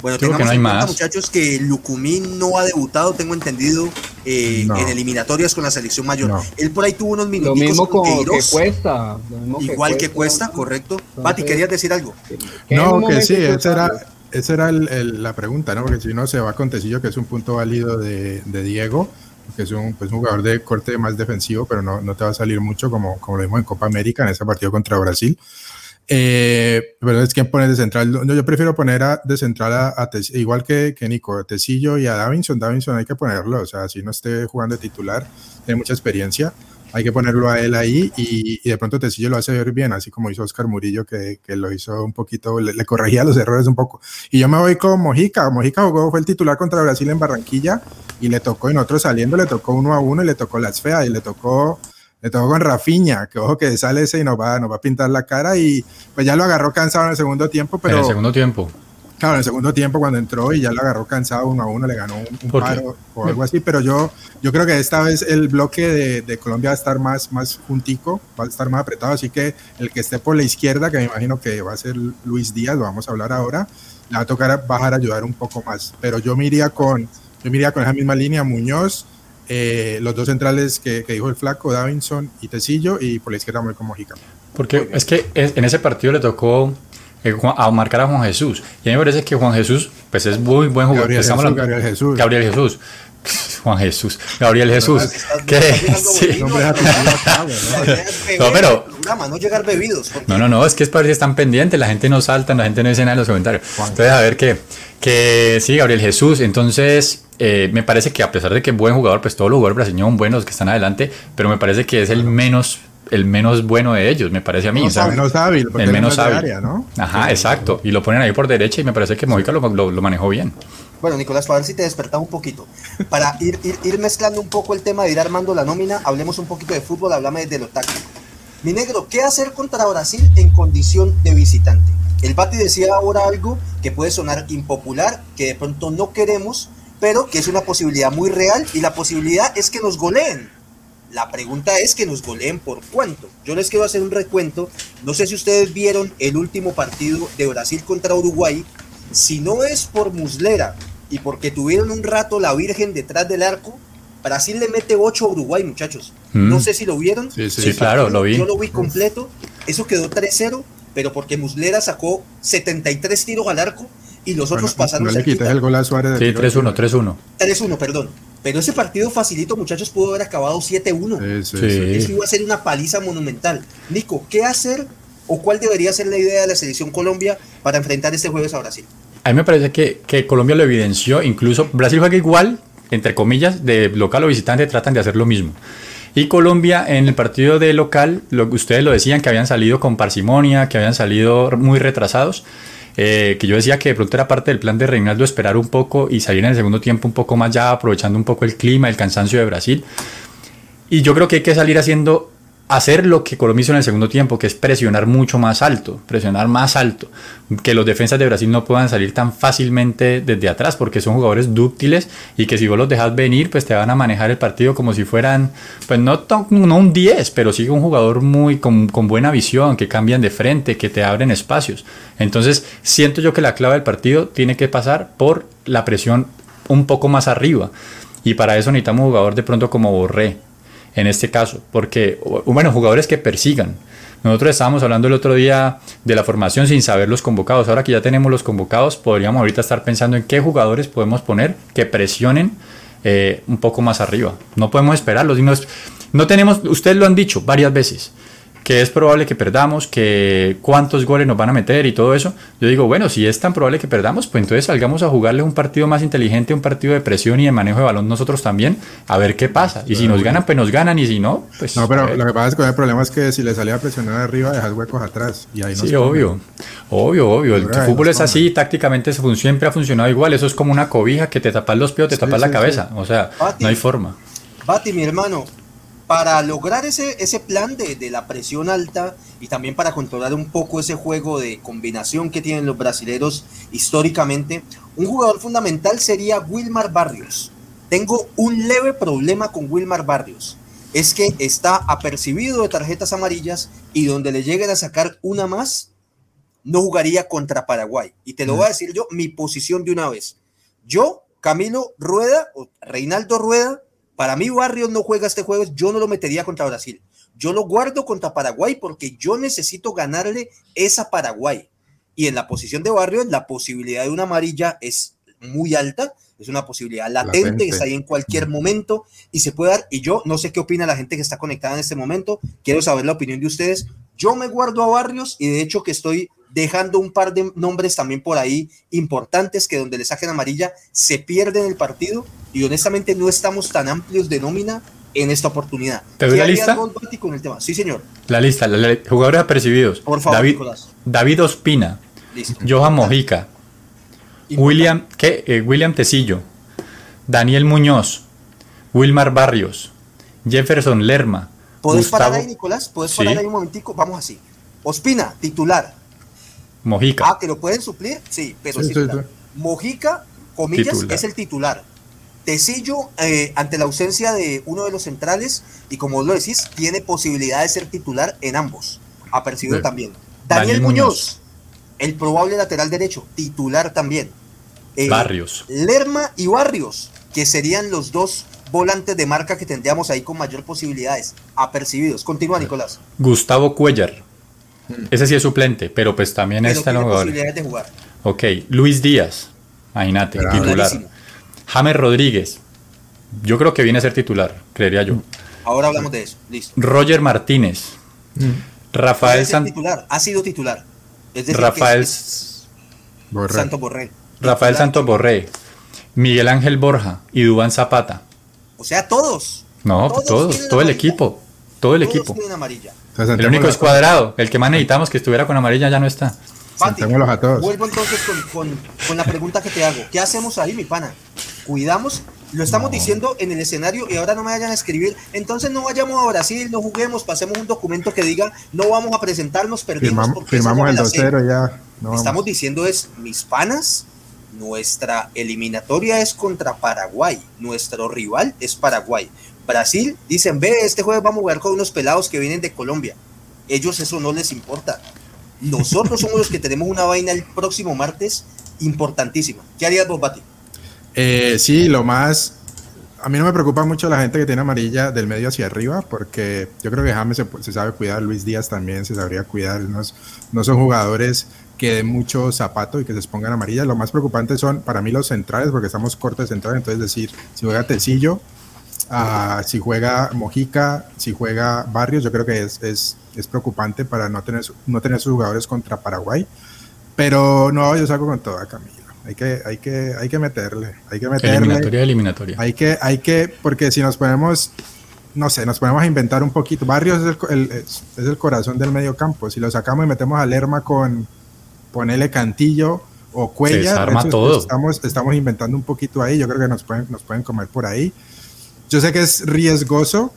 Bueno, tengamos en cuenta, muchachos, que Lucumí no ha debutado, tengo entendido, eh, en eliminatorias con la selección mayor. Él por ahí tuvo unos minutos. Lo mismo con que cuesta. Igual que cuesta, correcto. Pati, ¿querías decir algo? No, que sí, esa era, esa era la pregunta, ¿no? Porque si no se va con Tecillo, que es un punto válido de, Diego, que es un, pues, un jugador de corte más defensivo, pero no, no te va a salir mucho como, como lo vimos en Copa América en ese partido contra Brasil. Eh, pero es quien pone de central. yo prefiero poner a, de central a, igual que, que Nico, a Tecillo y a Davinson. Davinson hay que ponerlo, o sea, si no esté jugando de titular, tiene mucha experiencia. Hay que ponerlo a él ahí y, de pronto Tecillo lo hace ver bien, así como hizo Oscar Murillo, que, que lo hizo un poquito, le, corregía los errores un poco. Y yo me voy con Mojica. Mojica jugó, fue el titular contra Brasil en Barranquilla y le tocó, en otro saliendo, le tocó uno a uno y le tocó las feas y le tocó le tocó con Rafiña, que ojo que sale ese y nos va, nos va a pintar la cara y pues ya lo agarró cansado en el segundo tiempo, pero... En el segundo tiempo. Claro, en el segundo tiempo cuando entró y ya lo agarró cansado uno a uno, le ganó un, paro o algo así, pero yo, yo creo que esta vez el bloque de, de, Colombia va a estar más, más juntico, va a estar más apretado, así que el que esté por la izquierda, que me imagino que va a ser Luis Díaz, lo vamos a hablar ahora, le va a tocar bajar a ayudar un poco más, pero yo me iría con, yo me iría con esa misma línea, Muñoz, eh, los dos centrales que, dijo el flaco, Davinson y Tecillo, y por la izquierda muy como Jica. Porque es que en ese partido le tocó eh, a marcar a Juan Jesús. Y a mí me parece que Juan Jesús, pues es muy buen jugador. Gabriel, Jesús, Gabriel Jesús. Gabriel Jesús. Juan Jesús, Gabriel Jesús. ¿Qué? Sí. No, pero. No llegar bebidos. No, no, no, es que es para ver si están pendientes, la gente no salta, la gente no dice nada en los comentarios. Entonces, a ver qué. Que sí, Gabriel Jesús. Entonces, eh, me parece que a pesar de que es buen jugador, pues todos los jugadores brasileños son buenos que están adelante, pero me parece que es el menos el menos bueno de ellos, me parece a mí. El menos hábil, el menos hábil. ¿no? Ajá, exacto. Y lo ponen ahí por derecha y me parece que Mojica lo, lo, manejó bien. Bueno, Nicolás, para ver si te despertaba un poquito. Para ir, ir, ir, mezclando un poco el tema de ir armando la nómina, hablemos un poquito de fútbol, hablame de lo táctico. Mi negro, ¿qué hacer contra Brasil en condición de visitante? El Bati decía ahora algo que puede sonar impopular, que de pronto no queremos, pero que es una posibilidad muy real y la posibilidad es que nos goleen. La pregunta es que nos goleen por cuánto. Yo les quiero hacer un recuento. No sé si ustedes vieron el último partido de Brasil contra Uruguay. Si no es por Muslera y porque tuvieron un rato la Virgen detrás del arco, Brasil le mete 8 a Uruguay, muchachos. No mm. sé si lo vieron. Sí, sí, claro, lo vi. Yo lo vi completo. Eso quedó 3-0, pero porque Muslera sacó 73 tiros al arco y los otros pasaron. No le quites el gol a Suárez. Sí, 3-1, 3-1. 3-1, perdón. Pero ese partido facilito, muchachos, pudo haber acabado 7-1. Sí, Eso iba a ser una paliza monumental. Nico, ¿qué hacer o cuál debería ser la idea de la selección Colombia para enfrentar este jueves a Brasil? A mí me parece que, que Colombia lo evidenció, incluso Brasil juega igual, entre comillas, de local o visitante, tratan de hacer lo mismo. Y Colombia en el partido de local, lo, ustedes lo decían, que habían salido con parsimonia, que habían salido muy retrasados. Eh, que yo decía que de pronto era parte del plan de Reinaldo esperar un poco y salir en el segundo tiempo un poco más ya aprovechando un poco el clima, el cansancio de Brasil. Y yo creo que hay que salir haciendo hacer lo que Colombia hizo en el segundo tiempo, que es presionar mucho más alto, presionar más alto, que los defensas de Brasil no puedan salir tan fácilmente desde atrás, porque son jugadores dúctiles y que si vos los dejas venir, pues te van a manejar el partido como si fueran, pues no, no un 10, pero sí un jugador muy con, con buena visión, que cambian de frente, que te abren espacios. Entonces, siento yo que la clave del partido tiene que pasar por la presión un poco más arriba. Y para eso necesitamos un jugador de pronto como Borré, en este caso, porque, bueno, jugadores que persigan. Nosotros estábamos hablando el otro día de la formación sin saber los convocados. Ahora que ya tenemos los convocados, podríamos ahorita estar pensando en qué jugadores podemos poner que presionen eh, un poco más arriba. No podemos esperarlos. no tenemos, ustedes lo han dicho varias veces que es probable que perdamos, que cuántos goles nos van a meter y todo eso. Yo digo, bueno, si es tan probable que perdamos, pues entonces salgamos a jugarle un partido más inteligente, un partido de presión y de manejo de balón nosotros también, a ver qué pasa. Y si nos ganan, pues nos ganan, y si no, pues... No, pero lo que pasa es que el problema es que si le salía a presionar arriba, dejas huecos atrás. Y ahí sí, obvio, obvio, obvio. El fútbol es así, tácticamente siempre ha funcionado igual. Eso es como una cobija que te tapas los pies o te tapas la cabeza. O sea, no hay forma. Bati, mi hermano, para lograr ese, ese plan de, de, la presión alta y también para controlar un poco ese juego de combinación que tienen los brasileños históricamente, un jugador fundamental sería Wilmar Barrios. Tengo un leve problema con Wilmar Barrios. Es que está apercibido de tarjetas amarillas y donde le lleguen a sacar una más, no jugaría contra Paraguay. Y te lo voy a decir yo, mi posición de una vez. Yo, Camilo Rueda, o Reinaldo Rueda, para mí Barrios no juega este jueves, yo no lo metería contra Brasil. Yo lo guardo contra Paraguay porque yo necesito ganarle esa Paraguay. Y en la posición de Barrios, la posibilidad de una amarilla es muy alta, es una posibilidad latente, que está ahí en cualquier momento y se puede dar. Y yo no sé qué opina la gente que está conectada en este momento, quiero saber la opinión de ustedes. Yo me guardo a Barrios y de hecho que estoy dejando un par de nombres también por ahí importantes que donde le saquen amarilla se pierden el partido y honestamente no estamos tan amplios de nómina en esta oportunidad. ¿Te doy la lista? Con el tema? Sí, señor. La lista, jugadores apercibidos. Por favor, David, David Ospina, Johan Mojica, William, ¿qué? Eh, William Tecillo, Daniel Muñoz, Wilmar Barrios, Jefferson Lerma. ¿Puedes parar ahí, Nicolás? ¿Puedes parar ahí un momentico? Vamos así. Ospina, titular. Mojica. Ah, que lo pueden suplir, sí, pero sí, Mojica, comillas, es el titular. Tecillo, eh, ante la ausencia de uno de los centrales, y como lo decís, tiene posibilidad de ser titular en ambos. Apercibido también. Daniel, Muñoz, el probable lateral derecho, titular también. Eh, Barrios. Lerma y Barrios, que serían los dos volantes de marca que tendríamos ahí con mayor posibilidades, apercibidos. Continúa, Nicolás. Gustavo Cuellar. Ese sí es suplente, pero pues también está en los posibilidades de jugar. Ok, Luis Díaz, imagínate, titular. James Rodríguez, yo creo que viene a ser titular, creería yo. Ahora hablamos de eso, listo. Roger Martínez, mm. Rafael Santos. Ha sido titular. Rafael Santo Borré. Rafael Santos Borré, Miguel Ángel Borja y Dubán Zapata. O sea, todos. No, todos, todo el equipo. Todo el equipo. amarilla. El único es cuadrado. El que más necesitamos que estuviera con amarilla ya no está. a todos. Vuelvo entonces con, la pregunta que te hago. ¿Qué hacemos ahí, mi pana? ¿Cuidamos? Lo estamos diciendo en el escenario y ahora no me vayan a escribir. Entonces no vayamos a Brasil, no juguemos, pasemos un documento que diga no vamos a presentarnos, perdimos. firmamos el 2-0 ya. estamos diciendo es, mis panas, nuestra eliminatoria es contra Paraguay. Nuestro rival es Paraguay. Brasil dicen, ve, este jueves vamos a jugar con unos pelados que vienen de Colombia. Ellos eso no les importa. Nosotros somos los que tenemos una vaina el próximo martes importantísima. ¿Qué harías vos, Bati? Eh, sí, lo más... A mí no me preocupa mucho la gente que tiene amarilla del medio hacia arriba, porque yo creo que James se, sabe cuidar, Luis Díaz también se sabría cuidar, no, no son jugadores que den mucho zapato y que se expongan amarilla. Lo más preocupante son para mí los centrales, porque estamos cortos de centrales, entonces decir, si juega Tecillo, si juega Mojica, si juega Barrios, yo creo que es, es, es, preocupante para no tener, no tener sus jugadores contra Paraguay. Pero no, yo salgo con toda Camilo. Hay que, hay que, hay que meterle, hay que meterle. Eliminatoria, eliminatoria. Hay que, hay que, porque si nos ponemos, no sé, nos ponemos a inventar un poquito. Barrios es el, es, el corazón del medio campo. Si lo sacamos y metemos a Lerma con ponerle Cantillo o Cuella, Estamos, estamos inventando un poquito ahí. Yo creo que nos pueden, nos pueden comer por ahí. Yo sé que es riesgoso,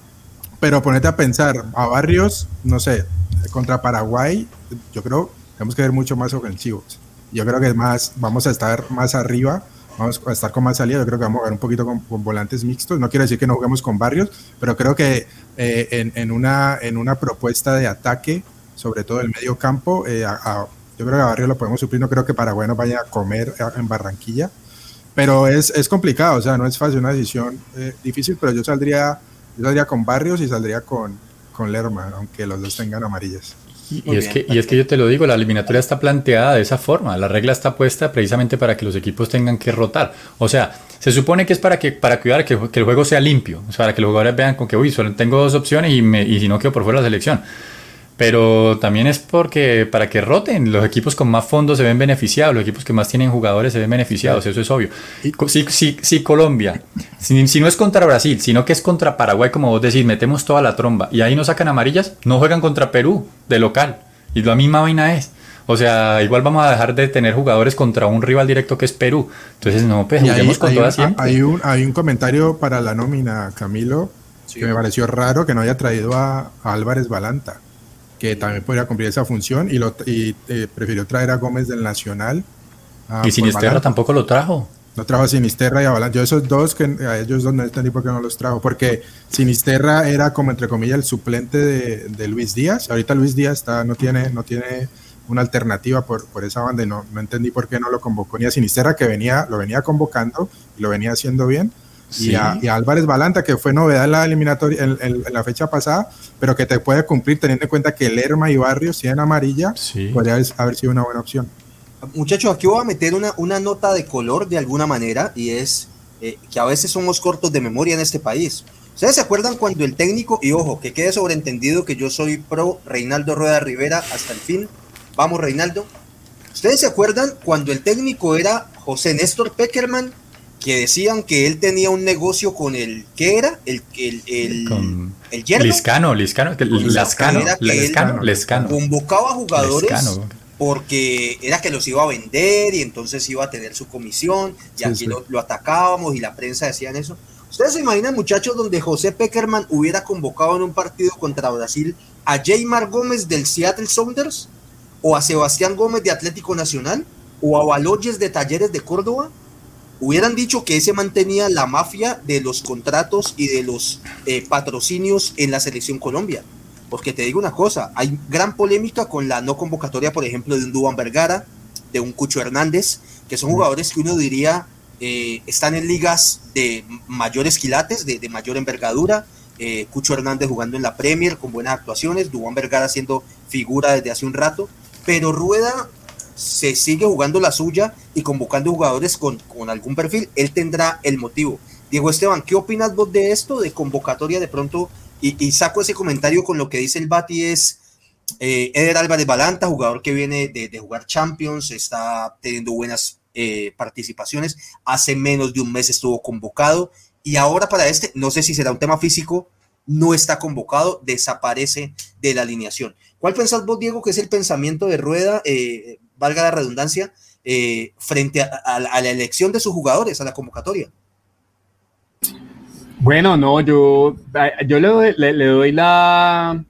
pero ponete a pensar, a Barrios, no sé, contra Paraguay, yo creo tenemos que ver mucho más ofensivos. Yo creo que más, vamos a estar más arriba, vamos a estar con más salida. Yo creo que vamos a ver un poquito con, volantes mixtos. No quiero decir que no juguemos con Barrios, pero creo que eh, en, en, una, en una propuesta de ataque, sobre todo el medio campo, eh, yo creo que a Barrios lo podemos suplir. No creo que Paraguay nos vaya a comer en Barranquilla. Pero es, es complicado, o sea, no es fácil, una decisión eh, difícil, pero yo saldría, yo saldría con Barrios y saldría con, con Lerma, aunque los dos tengan amarillas. Y, es que, y es que yo te lo digo, la eliminatoria está planteada de esa forma, la regla está puesta precisamente para que los equipos tengan que rotar. O sea, se supone que es para que para cuidar que, que el juego sea limpio, o sea, para que los jugadores vean con que, uy, solo tengo dos opciones y, me, y si no quedo por fuera de la selección pero también es porque para que roten, los equipos con más fondos se ven beneficiados, los equipos que más tienen jugadores se ven beneficiados, eso es obvio. Si, si, si Colombia, si, no es contra Brasil, sino que es contra Paraguay, como vos decís, metemos toda la tromba y ahí no sacan amarillas, no juegan contra Perú de local. Y la misma vaina es. O sea, igual vamos a dejar de tener jugadores contra un rival directo que es Perú. Entonces, no, pues juguemos con todas siempre. Hay un, hay un comentario para la nómina, Camilo, que me pareció raro que no haya traído a Álvarez Balanta que también podría cumplir esa función y, lo, y eh, prefirió traer a Gómez del Nacional. y Sinisterra tampoco lo trajo. No trajo a Sinisterra y a. Yo esos dos, que a ellos dos no entendí por qué no los trajo, porque Sinisterra era como entre comillas el suplente de, de Luis Díaz. Ahorita Luis Díaz está, no, tiene, no tiene una alternativa por, por esa banda y no, no entendí por qué no lo convocó ni a Sinisterra, que venía, lo venía convocando y lo venía haciendo bien y, a, Álvarez Balanta, que fue novedad en la eliminatoria en, la fecha pasada, pero que te puede cumplir teniendo en cuenta que Lerma y Barrios tienen amarilla, podría haber sido una buena opción. Muchachos, aquí voy a meter una, una nota de color de alguna manera y es eh, que a veces somos cortos de memoria en este país. ¿Ustedes se acuerdan cuando el técnico, y ojo, que quede sobreentendido que yo soy pro Reinaldo Rueda Rivera hasta el fin? Vamos, Reinaldo. ¿Ustedes se acuerdan cuando el técnico era José Néstor Peckerman, que decían que él tenía un negocio con el, ¿qué era? El, el, el, con el Liscano, Liscano, Lascano, Lescano, Lescano. Convocaba jugadores porque era que los iba a vender y entonces iba a tener su comisión y aquí Lo, lo, atacábamos y la prensa decían eso. ¿Ustedes se imaginan, muchachos, donde José Peckerman hubiera convocado en un partido contra Brasil a Jaymar Gómez del Seattle Sounders o a Sebastián Gómez de Atlético Nacional o a Baloyes de Talleres de Córdoba? Hubieran dicho que ese mantenía la mafia de los contratos y de los eh, patrocinios en la selección Colombia. Porque te digo una cosa, hay gran polémica con la no convocatoria, por ejemplo, de un Dubán Vergara, de un Cucho Hernández, que son jugadores que uno diría eh, están en ligas de mayores quilates, de, mayor envergadura. Eh, Cucho Hernández jugando en la Premier con buenas actuaciones, Dubán Vergara siendo figura desde hace un rato, pero Rueda se sigue jugando la suya y convocando jugadores con, algún perfil, él tendrá el motivo. Diego Esteban, ¿qué opinas vos de esto, de convocatoria de pronto? Y, saco ese comentario con lo que dice el Bati, es eh, Eder Álvarez Balanta, jugador que viene de, jugar Champions, está teniendo buenas eh, participaciones, hace menos de un mes estuvo convocado y ahora para este, no sé si será un tema físico, no está convocado, desaparece de la alineación. ¿Cuál pensás vos, Diego, que es el pensamiento de Rueda? Eh, valga la redundancia, eh, frente a, la elección de sus jugadores, a la convocatoria? Bueno, no, yo, yo le, doy, le, doy la...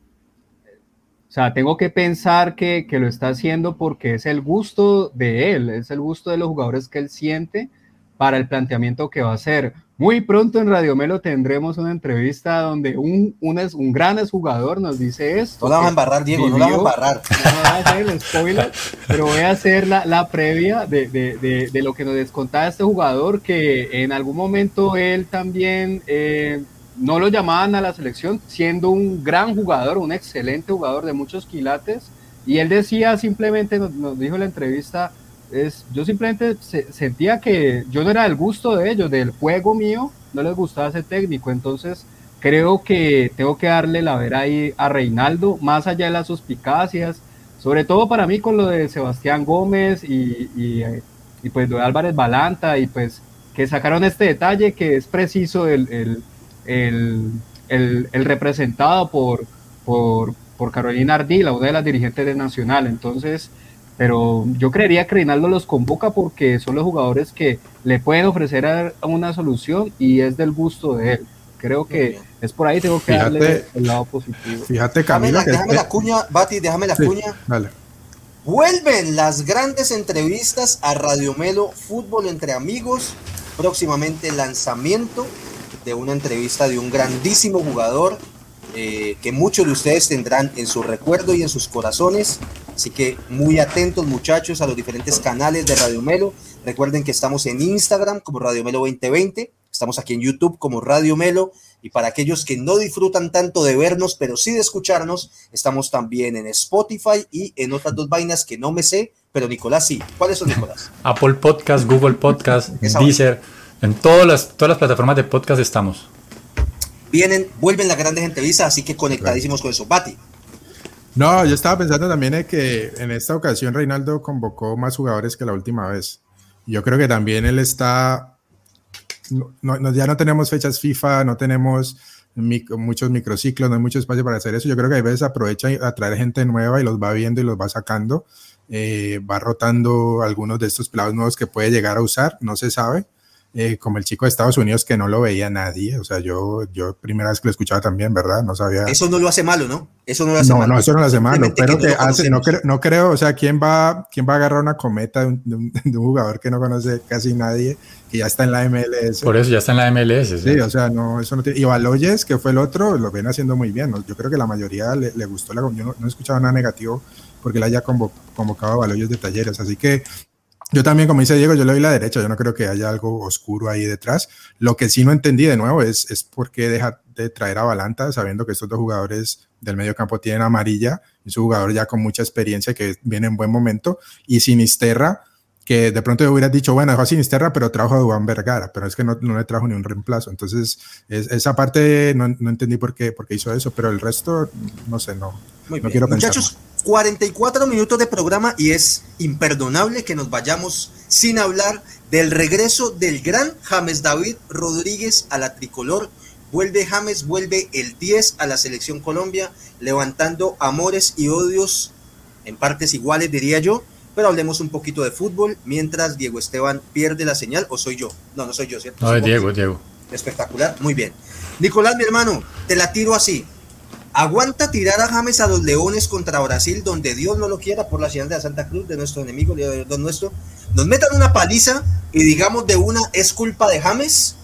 O sea, tengo que pensar que, que, lo está haciendo porque es el gusto de él, es el gusto de los jugadores que él siente para el planteamiento que va a hacer. Muy pronto en Radio Melo tendremos una entrevista donde un, un, un gran jugador nos dice esto. No la vamos a embarrar, Diego, no la vamos a embarrar. No voy a hacer el spoiler, pero voy a hacer la, la previa de, de, de, lo que nos descontaba este jugador, que en algún momento él también eh, no lo llamaban a la selección, siendo un gran jugador, un excelente jugador de muchos quilates, y él decía simplemente, nos, nos dijo en la entrevista, es, yo simplemente sentía que yo no era del gusto de ellos, del juego mío, no les gustaba ese técnico, entonces creo que tengo que darle la vera ahí a Reinaldo, más allá de las suspicacias, sobre todo para mí con lo de Sebastián Gómez y, y, pues lo de Álvarez Balanta y pues que sacaron este detalle que es preciso el, el, el, el representado por, por, por Carolina Ardila, una de las dirigentes de Nacional, entonces pero yo creería que Reinaldo los convoca porque son los jugadores que le pueden ofrecer una solución y es del gusto de él. Creo que es por ahí, tengo que darle el lado positivo. Fíjate, Camila. Déjame, la, cuña, Bati, déjame la cuña. Dale. Vuelven las grandes entrevistas a Radio Melo Fútbol entre amigos. Próximamente lanzamiento de una entrevista de un grandísimo jugador eh, que muchos de ustedes tendrán en su recuerdo y en sus corazones. Así que muy atentos muchachos a los diferentes canales de Radio Melo. Recuerden que estamos en Instagram como Radio Melo 2020, estamos aquí en YouTube como Radio Melo y para aquellos que no disfrutan tanto de vernos, pero sí de escucharnos, estamos también en Spotify y en otras dos vainas que no me sé, pero Nicolás sí. ¿Cuáles son, Nicolás? Apple Podcast, Google Podcast, Deezer, en todas las, todas las plataformas de podcast estamos vienen, vuelven las grandes entrevistas, así que conectadísimos con eso. Bati. No, yo estaba pensando también en que en esta ocasión Reinaldo convocó más jugadores que la última vez. Yo creo que también él está, no, ya no tenemos fechas FIFA, no tenemos muchos microciclos, no hay mucho espacio para hacer eso. Yo creo que a veces aprovecha a traer gente nueva y los va viendo y los va sacando. Eh, va rotando algunos de estos pelados nuevos que puede llegar a usar, no se sabe. Eh, como el chico de Estados Unidos que no lo veía nadie. O sea, yo, yo primera vez que lo escuchaba también, ¿verdad? No sabía. Eso no lo hace malo, ¿no? Eso no lo hace malo. No, eso no lo hace malo, pero que, hace, no, creo, no creo, o sea, ¿quién va, quién va a agarrar una cometa de un, jugador que no conoce casi nadie, que ya está en la MLS? Por eso ya está en la MLS. Sí, o sea, no, eso no tiene. Y Baloyes, que fue el otro, lo ven haciendo muy bien. Yo creo que la mayoría le, gustó, la, yo no, he escuchado nada negativo porque él haya convocado a Baloyes de talleres. Así que yo también, como dice Diego, yo le doy la derecha, yo no creo que haya algo oscuro ahí detrás. Lo que sí no entendí de nuevo es, es por qué dejar de traer a Balanta, sabiendo que estos dos jugadores del medio campo tienen amarilla, es un jugador ya con mucha experiencia que viene en buen momento, y Sinisterra, que de pronto hubieras dicho, bueno, dejó a Sinisterra, pero trajo a Dubán Vergara, pero es que no, no le trajo ni un reemplazo. Entonces, esa parte no, no, entendí por qué, por qué hizo eso, pero el resto, no sé, no, Muy no quiero pensar. Muchachos, 44 minutos de programa y es imperdonable que nos vayamos sin hablar del regreso del gran James David Rodríguez a la tricolor. Vuelve James, vuelve el 10 a la selección Colombia, levantando amores y odios en partes iguales, diría yo pero hablemos un poquito de fútbol mientras Diego Esteban pierde la señal, o soy yo. No, no soy yo, ¿cierto? No, es Diego, Diego. Espectacular, muy bien. Nicolás, mi hermano, te la tiro así. Aguanta tirar a James a los Leones contra Brasil, donde Dios no lo quiera, por la señal de la Santa Cruz, de nuestro enemigo, de nuestro. Nos metan una paliza y digamos de una, ¿es culpa de James?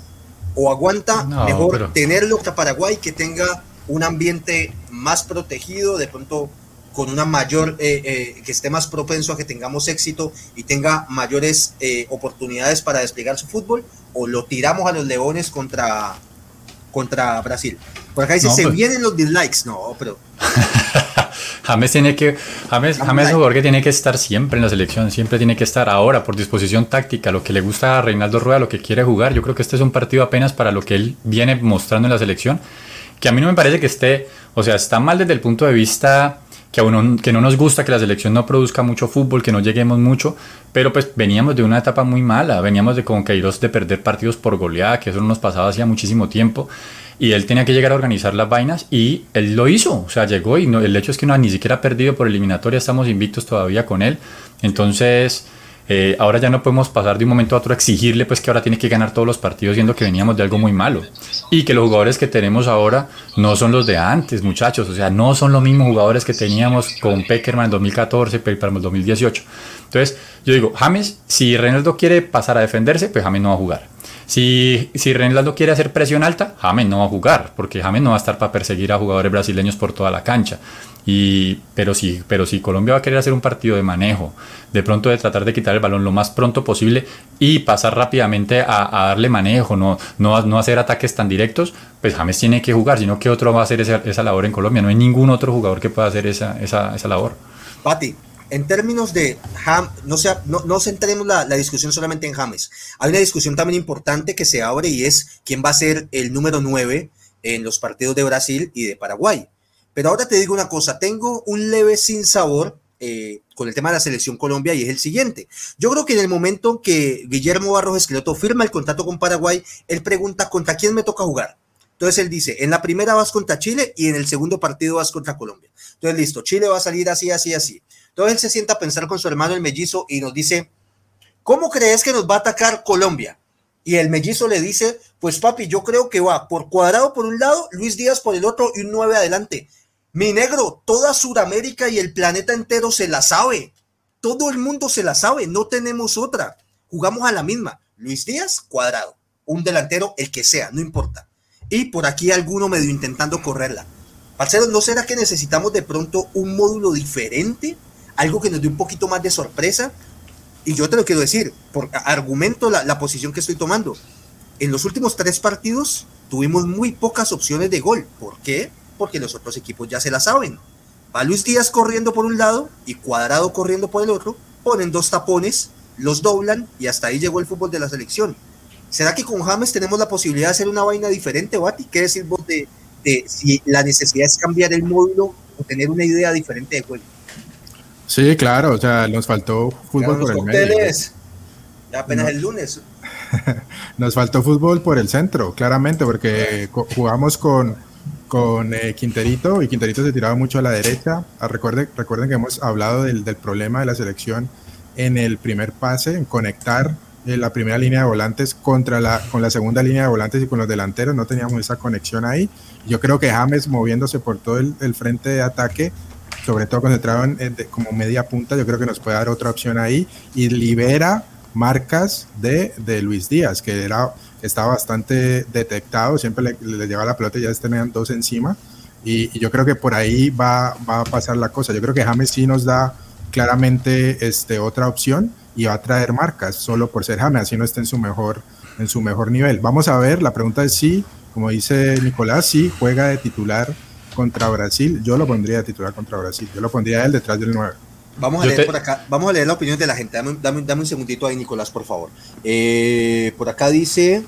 ¿O aguanta mejor tenerlo a Paraguay que tenga un ambiente más protegido, de pronto con una mayor, eh, eh, que esté más propenso a que tengamos éxito y tenga mayores eh, oportunidades para desplegar su fútbol, o lo tiramos a los Leones contra, contra Brasil. Por acá dice, se pues. vienen los dislikes. No, pero... James tiene que, James, James que tiene que estar siempre en la selección, siempre tiene que estar ahora por disposición táctica, lo que le gusta a Reinaldo Rueda, lo que quiere jugar. Yo creo que este es un partido apenas para lo que él viene mostrando en la selección, que a mí no me parece que esté, o sea, está mal desde el punto de vista que, uno, que no nos gusta que la selección no produzca mucho fútbol, que no lleguemos mucho, pero pues veníamos de una etapa muy mala, veníamos de con Queiroz de perder partidos por goleada, que eso no nos pasaba hacía muchísimo tiempo, y él tenía que llegar a organizar las vainas y él lo hizo, o sea, llegó y no, el hecho es que no ni siquiera ha perdido por eliminatoria, estamos invictos todavía con él, entonces eh, ahora ya no podemos pasar de un momento a otro a exigirle pues que ahora tiene que ganar todos los partidos siendo que veníamos de algo muy malo y que los jugadores que tenemos ahora no son los de antes muchachos, o sea, no son los mismos jugadores que teníamos con Peckerman en 2014, para el 2018. Entonces, yo digo, James, si Reinaldo quiere pasar a defenderse, pues James no va a jugar. Si, si Reinaldo quiere hacer presión alta, James no va a jugar, porque James no va a estar para perseguir a jugadores brasileños por toda la cancha. Y, pero, si, pero si Colombia va a querer hacer un partido de manejo, de pronto de tratar de quitar el balón lo más pronto posible y pasar rápidamente a, darle manejo, no, no, no, hacer ataques tan directos, pues James tiene que jugar, sino que otro va a hacer esa, esa labor en Colombia. No hay ningún otro jugador que pueda hacer esa, esa, esa labor. Pati, en términos de Ham, no, sea, no, no centremos la, la, discusión solamente en James. Hay una discusión también importante que se abre y es quién va a ser el número 9 en los partidos de Brasil y de Paraguay. Pero ahora te digo una cosa, tengo un leve sin sabor eh, con el tema de la selección Colombia y es el siguiente. Yo creo que en el momento que Guillermo Barros Esqueloto firma el contrato con Paraguay, él pregunta contra quién me toca jugar. Entonces él dice, en la primera vas contra Chile y en el segundo partido vas contra Colombia. Entonces listo, Chile va a salir así, así, así. Entonces él se sienta a pensar con su hermano el mellizo y nos dice, ¿cómo crees que nos va a atacar Colombia? Y el mellizo le dice, pues papi, yo creo que va por cuadrado por un lado, Luis Díaz por el otro y un 9 adelante. Mi negro, toda Sudamérica y el planeta entero se la sabe. Todo el mundo se la sabe, no tenemos otra. Jugamos a la misma. Luis Díaz, cuadrado. Un delantero, el que sea, no importa. Y por aquí alguno medio intentando correrla. Parcero, ¿no será que necesitamos de pronto un módulo diferente? Algo que nos dé un poquito más de sorpresa. Y yo te lo quiero decir, por argumento la, la posición que estoy tomando. En los últimos tres partidos tuvimos muy pocas opciones de gol. ¿Por qué? porque los otros equipos ya se la saben. Va Luis Díaz corriendo por un lado y Cuadrado corriendo por el otro, ponen dos tapones, los doblan y hasta ahí llegó el fútbol de la selección. ¿Será que con James tenemos la posibilidad de hacer una vaina diferente, Bati? ¿Qué decir vos de, si la necesidad es cambiar el módulo o tener una idea diferente de juego? Sí, claro, o sea, nos faltó fútbol por el medio. Apenas el lunes. nos faltó fútbol por el centro, claramente, porque jugamos con con eh, Quinterito y Quinterito se tiraba mucho a la derecha. Ah, recuerden, recuerden que hemos hablado del, del, problema de la selección en el primer pase, en conectar eh, la primera línea de volantes contra la, con la segunda línea de volantes y con los delanteros. No teníamos esa conexión ahí. Yo creo que James moviéndose por todo el, el frente de ataque, sobre todo concentrado en, como media punta, yo creo que nos puede dar otra opción ahí y libera marcas de, de Luis Díaz, que era estaba bastante detectado, siempre le, le llevaba la pelota y ya tenían dos encima. Y, yo creo que por ahí va, va, a pasar la cosa. Yo creo que James sí nos da claramente este, otra opción y va a traer marcas solo por ser James, así no está en su mejor, en su mejor nivel. Vamos a ver, la pregunta es si, como dice Nicolás, si juega de titular contra Brasil. Yo lo pondría de titular contra Brasil. Yo lo pondría él detrás del 9. Vamos a leer por acá, vamos a leer la opinión de la gente. Dame, dame, un segundito ahí, Nicolás, por favor. Eh, por acá dice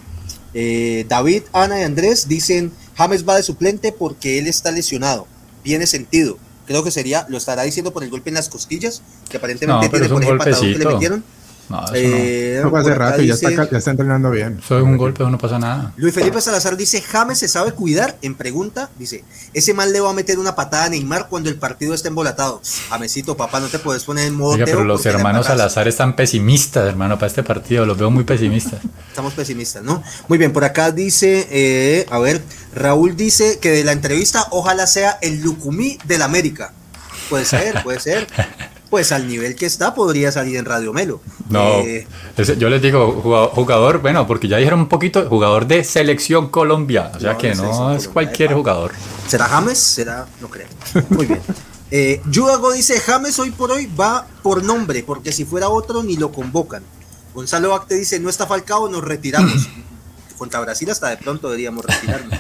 eh, David, Ana y Andrés dicen James va de suplente porque él está lesionado. Tiene sentido. Creo que sería, lo estará diciendo por el golpe en las costillas, que aparentemente tiene por el patadón que le metieron. No, eso eh, no. hace rato ya, está, ya está entrenando bien. Eso es un golpe, no pasa nada. Luis Felipe Salazar dice, James se sabe cuidar. En pregunta, dice, ese mal le va a meter una patada a Neymar cuando el partido esté embolatado. Jamesito, papá, no te puedes poner en modo pero los hermanos Salazar están pesimistas, hermano, para este partido. Los veo muy pesimistas. Estamos pesimistas, ¿no? Muy bien, por acá dice, eh, a ver, Raúl dice que de la entrevista ojalá sea el Lucumí del América. Puede ser, puede ser. pues al nivel que está podría salir en Radio Melo. No, eh, yo les digo jugador, bueno, porque ya dijeron un poquito, jugador de selección Colombia, o sea que no es cualquier jugador. ¿Será James? ¿Será? No creo. Muy bien. Eh, Yudago dice, James hoy por hoy va por nombre, porque si fuera otro ni lo convocan. Gonzalo Acte dice, no está Falcao, nos retiramos. Contra Brasil hasta de pronto deberíamos retirarnos.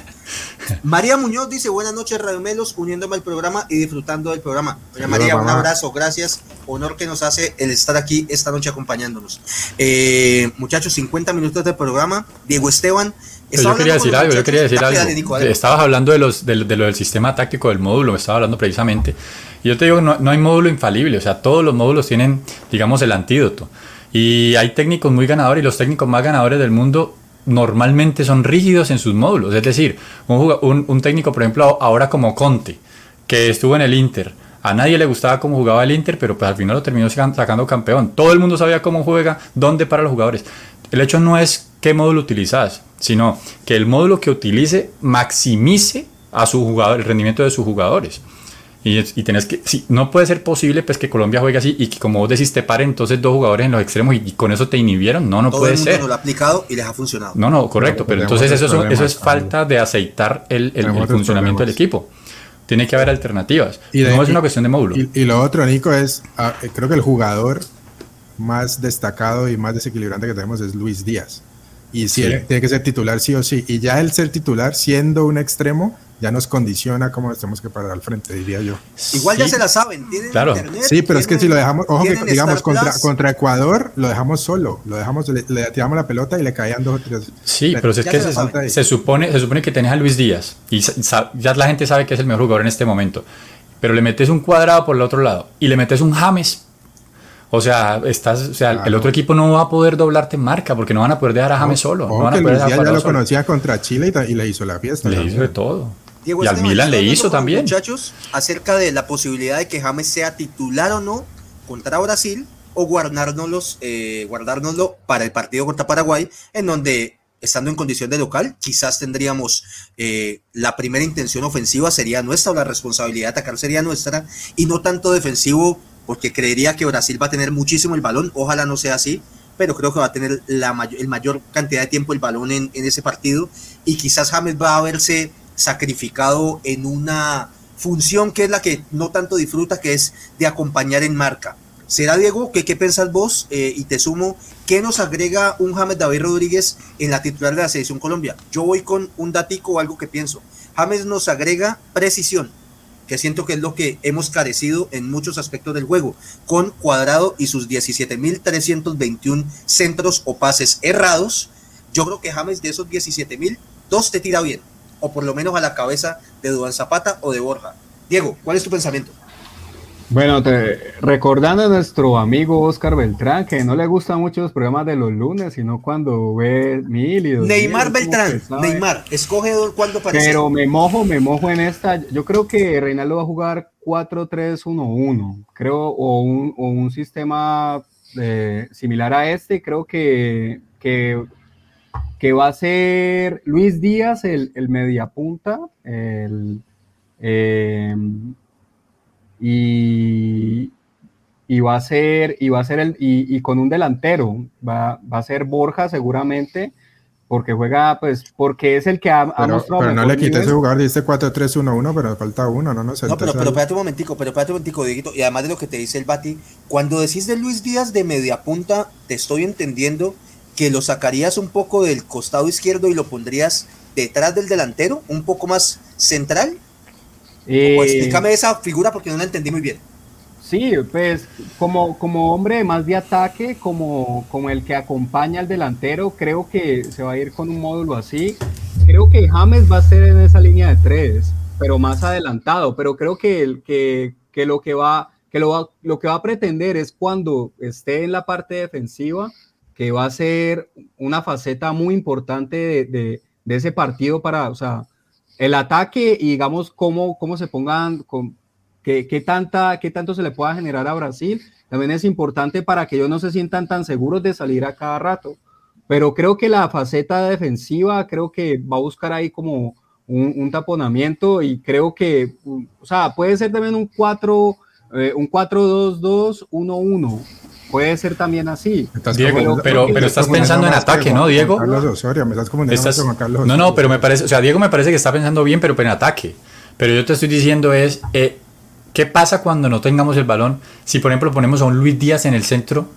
María Muñoz dice, buenas noches, Radio Melos, uniéndome al programa y disfrutando del programa. Doña María, un abrazo, gracias. Honor que nos hace el estar aquí esta noche acompañándonos. Eh, muchachos, 50 minutos de programa. Diego Esteban. Yo quería decir algo, yo quería decir algo. Estabas hablando de, los, de, lo del sistema táctico del módulo, me estaba hablando precisamente. Y yo te digo, no, no hay módulo infalible, o sea, todos los módulos tienen, digamos, el antídoto. Y hay técnicos muy ganadores y los técnicos más ganadores del mundo normalmente son rígidos en sus módulos. Es decir, un, un, técnico, por ejemplo, ahora como Conte, que estuvo en el Inter, a nadie le gustaba cómo jugaba el Inter, pero pues al final lo terminó sacando campeón. Todo el mundo sabía cómo juega, dónde para los jugadores. El hecho no es qué módulo utilizas, sino que el módulo que utilice maximice a su jugador, el rendimiento de sus jugadores. Y, y tenés que, sí, no puede ser posible pues que Colombia juegue así y que como vos decís te pare entonces dos jugadores en los extremos y, con eso te inhibieron. No, no puede el mundo ser. No lo ha aplicado y les ha funcionado. No, no, correcto, pero entonces eso, es, eso es falta de aceitar el, el, funcionamiento del equipo. Tiene que haber alternativas. Y no es una cuestión de módulo. Y, lo otro, Nico, es, ah, eh, creo que el jugador más destacado y más desequilibrante que tenemos es Luis Díaz. Y si él tiene que ser titular sí o sí. Y ya el ser titular siendo un extremo ya nos condiciona cómo tenemos que parar al frente, diría yo. Igual ya se la saben, tienen claro. internet. Sí, pero es que si lo dejamos, ojo que digamos contra, contra, Ecuador, lo dejamos solo, lo dejamos, le, tiramos la pelota y le caían dos o tres. Sí, pero, es que se, supone, se supone que tenés a Luis Díaz y ya la gente sabe que es el mejor jugador en este momento, pero le metes un cuadrado por el otro lado y le metes un James o sea, estás, o sea, el otro equipo no va a poder doblarte en marca porque no van a poder dejar a James solo. No van a poder ya lo conocía contra Chile y, le hizo la fiesta. Le hizo de todo y al Milan le hizo también. Muchachos, acerca de la posibilidad de que James sea titular o no contra Brasil o guardárnoslos, eh, guardárnoslo para el partido contra Paraguay, en donde estando en condición de local, quizás tendríamos eh, la primera intención ofensiva sería nuestra o la responsabilidad de atacar sería nuestra y no tanto defensivo porque creería que Brasil va a tener muchísimo el balón, ojalá no sea así, pero creo que va a tener la mayor, el mayor cantidad de tiempo el balón en, en ese partido y quizás James va a verse sacrificado en una función que es la que no tanto disfruta, que es de acompañar en marca. ¿Será Diego? ¿Qué, qué pensás vos? Eh, y te sumo, ¿qué nos agrega un James David Rodríguez en la titular de la selección Colombia? Yo voy con un datico o algo que pienso. James nos agrega precisión, que siento que es lo que hemos carecido en muchos aspectos del juego, con Cuadrado y sus 17.321 centros o pases errados. Yo creo que James de esos 17.000, dos te tira bien o por lo menos a la cabeza de Duan Zapata o de Borja. Diego, ¿cuál es tu pensamiento? Bueno, te, recordando a nuestro amigo Oscar Beltrán, que no le gustan mucho los programas de los lunes, sino cuando ve mil y dos Neymar Beltrán, Neymar, escoge cuando parece. Pero me mojo, me mojo en esta. Yo creo que Reinaldo va a jugar 4-3-1-1, creo, o un, o un sistema eh, similar a este. Creo que, que que va a ser Luis Díaz, el, el mediapunta, el, em, y, y, va a ser, y va a ser el, y, con un delantero, va, va, a ser Borja seguramente, porque juega, pues, porque es el que ha, pero, Pero no le quites ese jugador, dice 4-3-1-1, pero falta uno, no, no sé. No, pero, pero espérate un momentico, pero espérate un momentico, Dieguito, y además de lo que te dice el Bati, cuando decís de Luis Díaz de mediapunta, te estoy entendiendo que lo sacarías un poco del costado izquierdo y lo pondrías detrás del delantero, un poco más central? Eh, explícame esa figura porque no la entendí muy bien. Sí, pues como, como hombre más de ataque, como, como el que acompaña al delantero, creo que se va a ir con un módulo así. Creo que James va a ser en esa línea de tres, pero más adelantado. Pero creo que, el, que, que lo que va que lo va, lo que va a pretender es cuando esté en la parte defensiva, que va a ser una faceta muy importante de, de, de ese partido para, o sea, el ataque y digamos cómo, cómo se pongan, con, qué, qué, tanta, qué tanto se le pueda generar a Brasil, también es importante para que ellos no se sientan tan seguros de salir a cada rato. Pero creo que la faceta defensiva, creo que va a buscar ahí como un, un taponamiento y creo que, o sea, puede ser también un 4, eh, un 4-2-2-1-1 puede ser también así. Diego, pero, pero, estás pensando en ataque, ¿no, Diego? Carlos Osorio, me estás estás... con Carlos No, no, pero me parece, o sea, Diego me parece que está pensando bien, pero en ataque. Pero yo te estoy diciendo es, eh, ¿qué pasa cuando no tengamos el balón? Si, por ejemplo, ponemos a un Luis Díaz en el centro,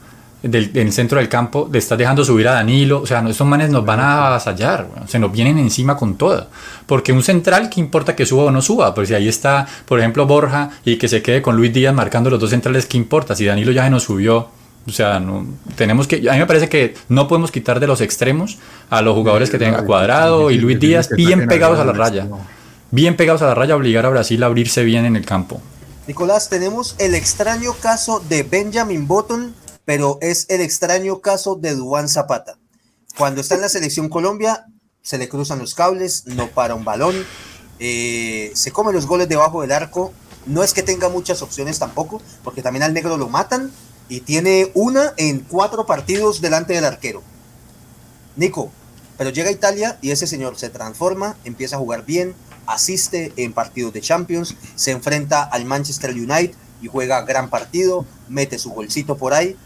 del, en el centro del campo, le estás dejando subir a Danilo, o sea, estos manes nos van a avasallar, se nos vienen encima con todo. Porque un central, ¿qué importa que suba o no suba? Pues si ahí está, por ejemplo, Borja y que se quede con Luis Díaz marcando los dos centrales, ¿qué importa? Si Danilo ya se nos subió, o sea, no, tenemos que, a mí me parece que no podemos quitar de los extremos a los jugadores que tengan Cuadrado y Luis Díaz bien pegados a la raya. Bien pegados a la raya, obligar a Brasil a abrirse bien en el campo. Nicolás, tenemos el extraño caso de Benjamin Button, pero es el extraño caso de Duan Zapata. Cuando está en la selección Colombia, se le cruzan los cables, no para un balón, eh, se come los goles debajo del arco. No es que tenga muchas opciones tampoco, porque también al negro lo matan, y tiene una en cuatro partidos delante del arquero. Nico, pero llega a Italia y ese señor se transforma, empieza a jugar bien, asiste en partidos de Champions, se enfrenta al Manchester United y juega gran partido, mete su golcito por ahí.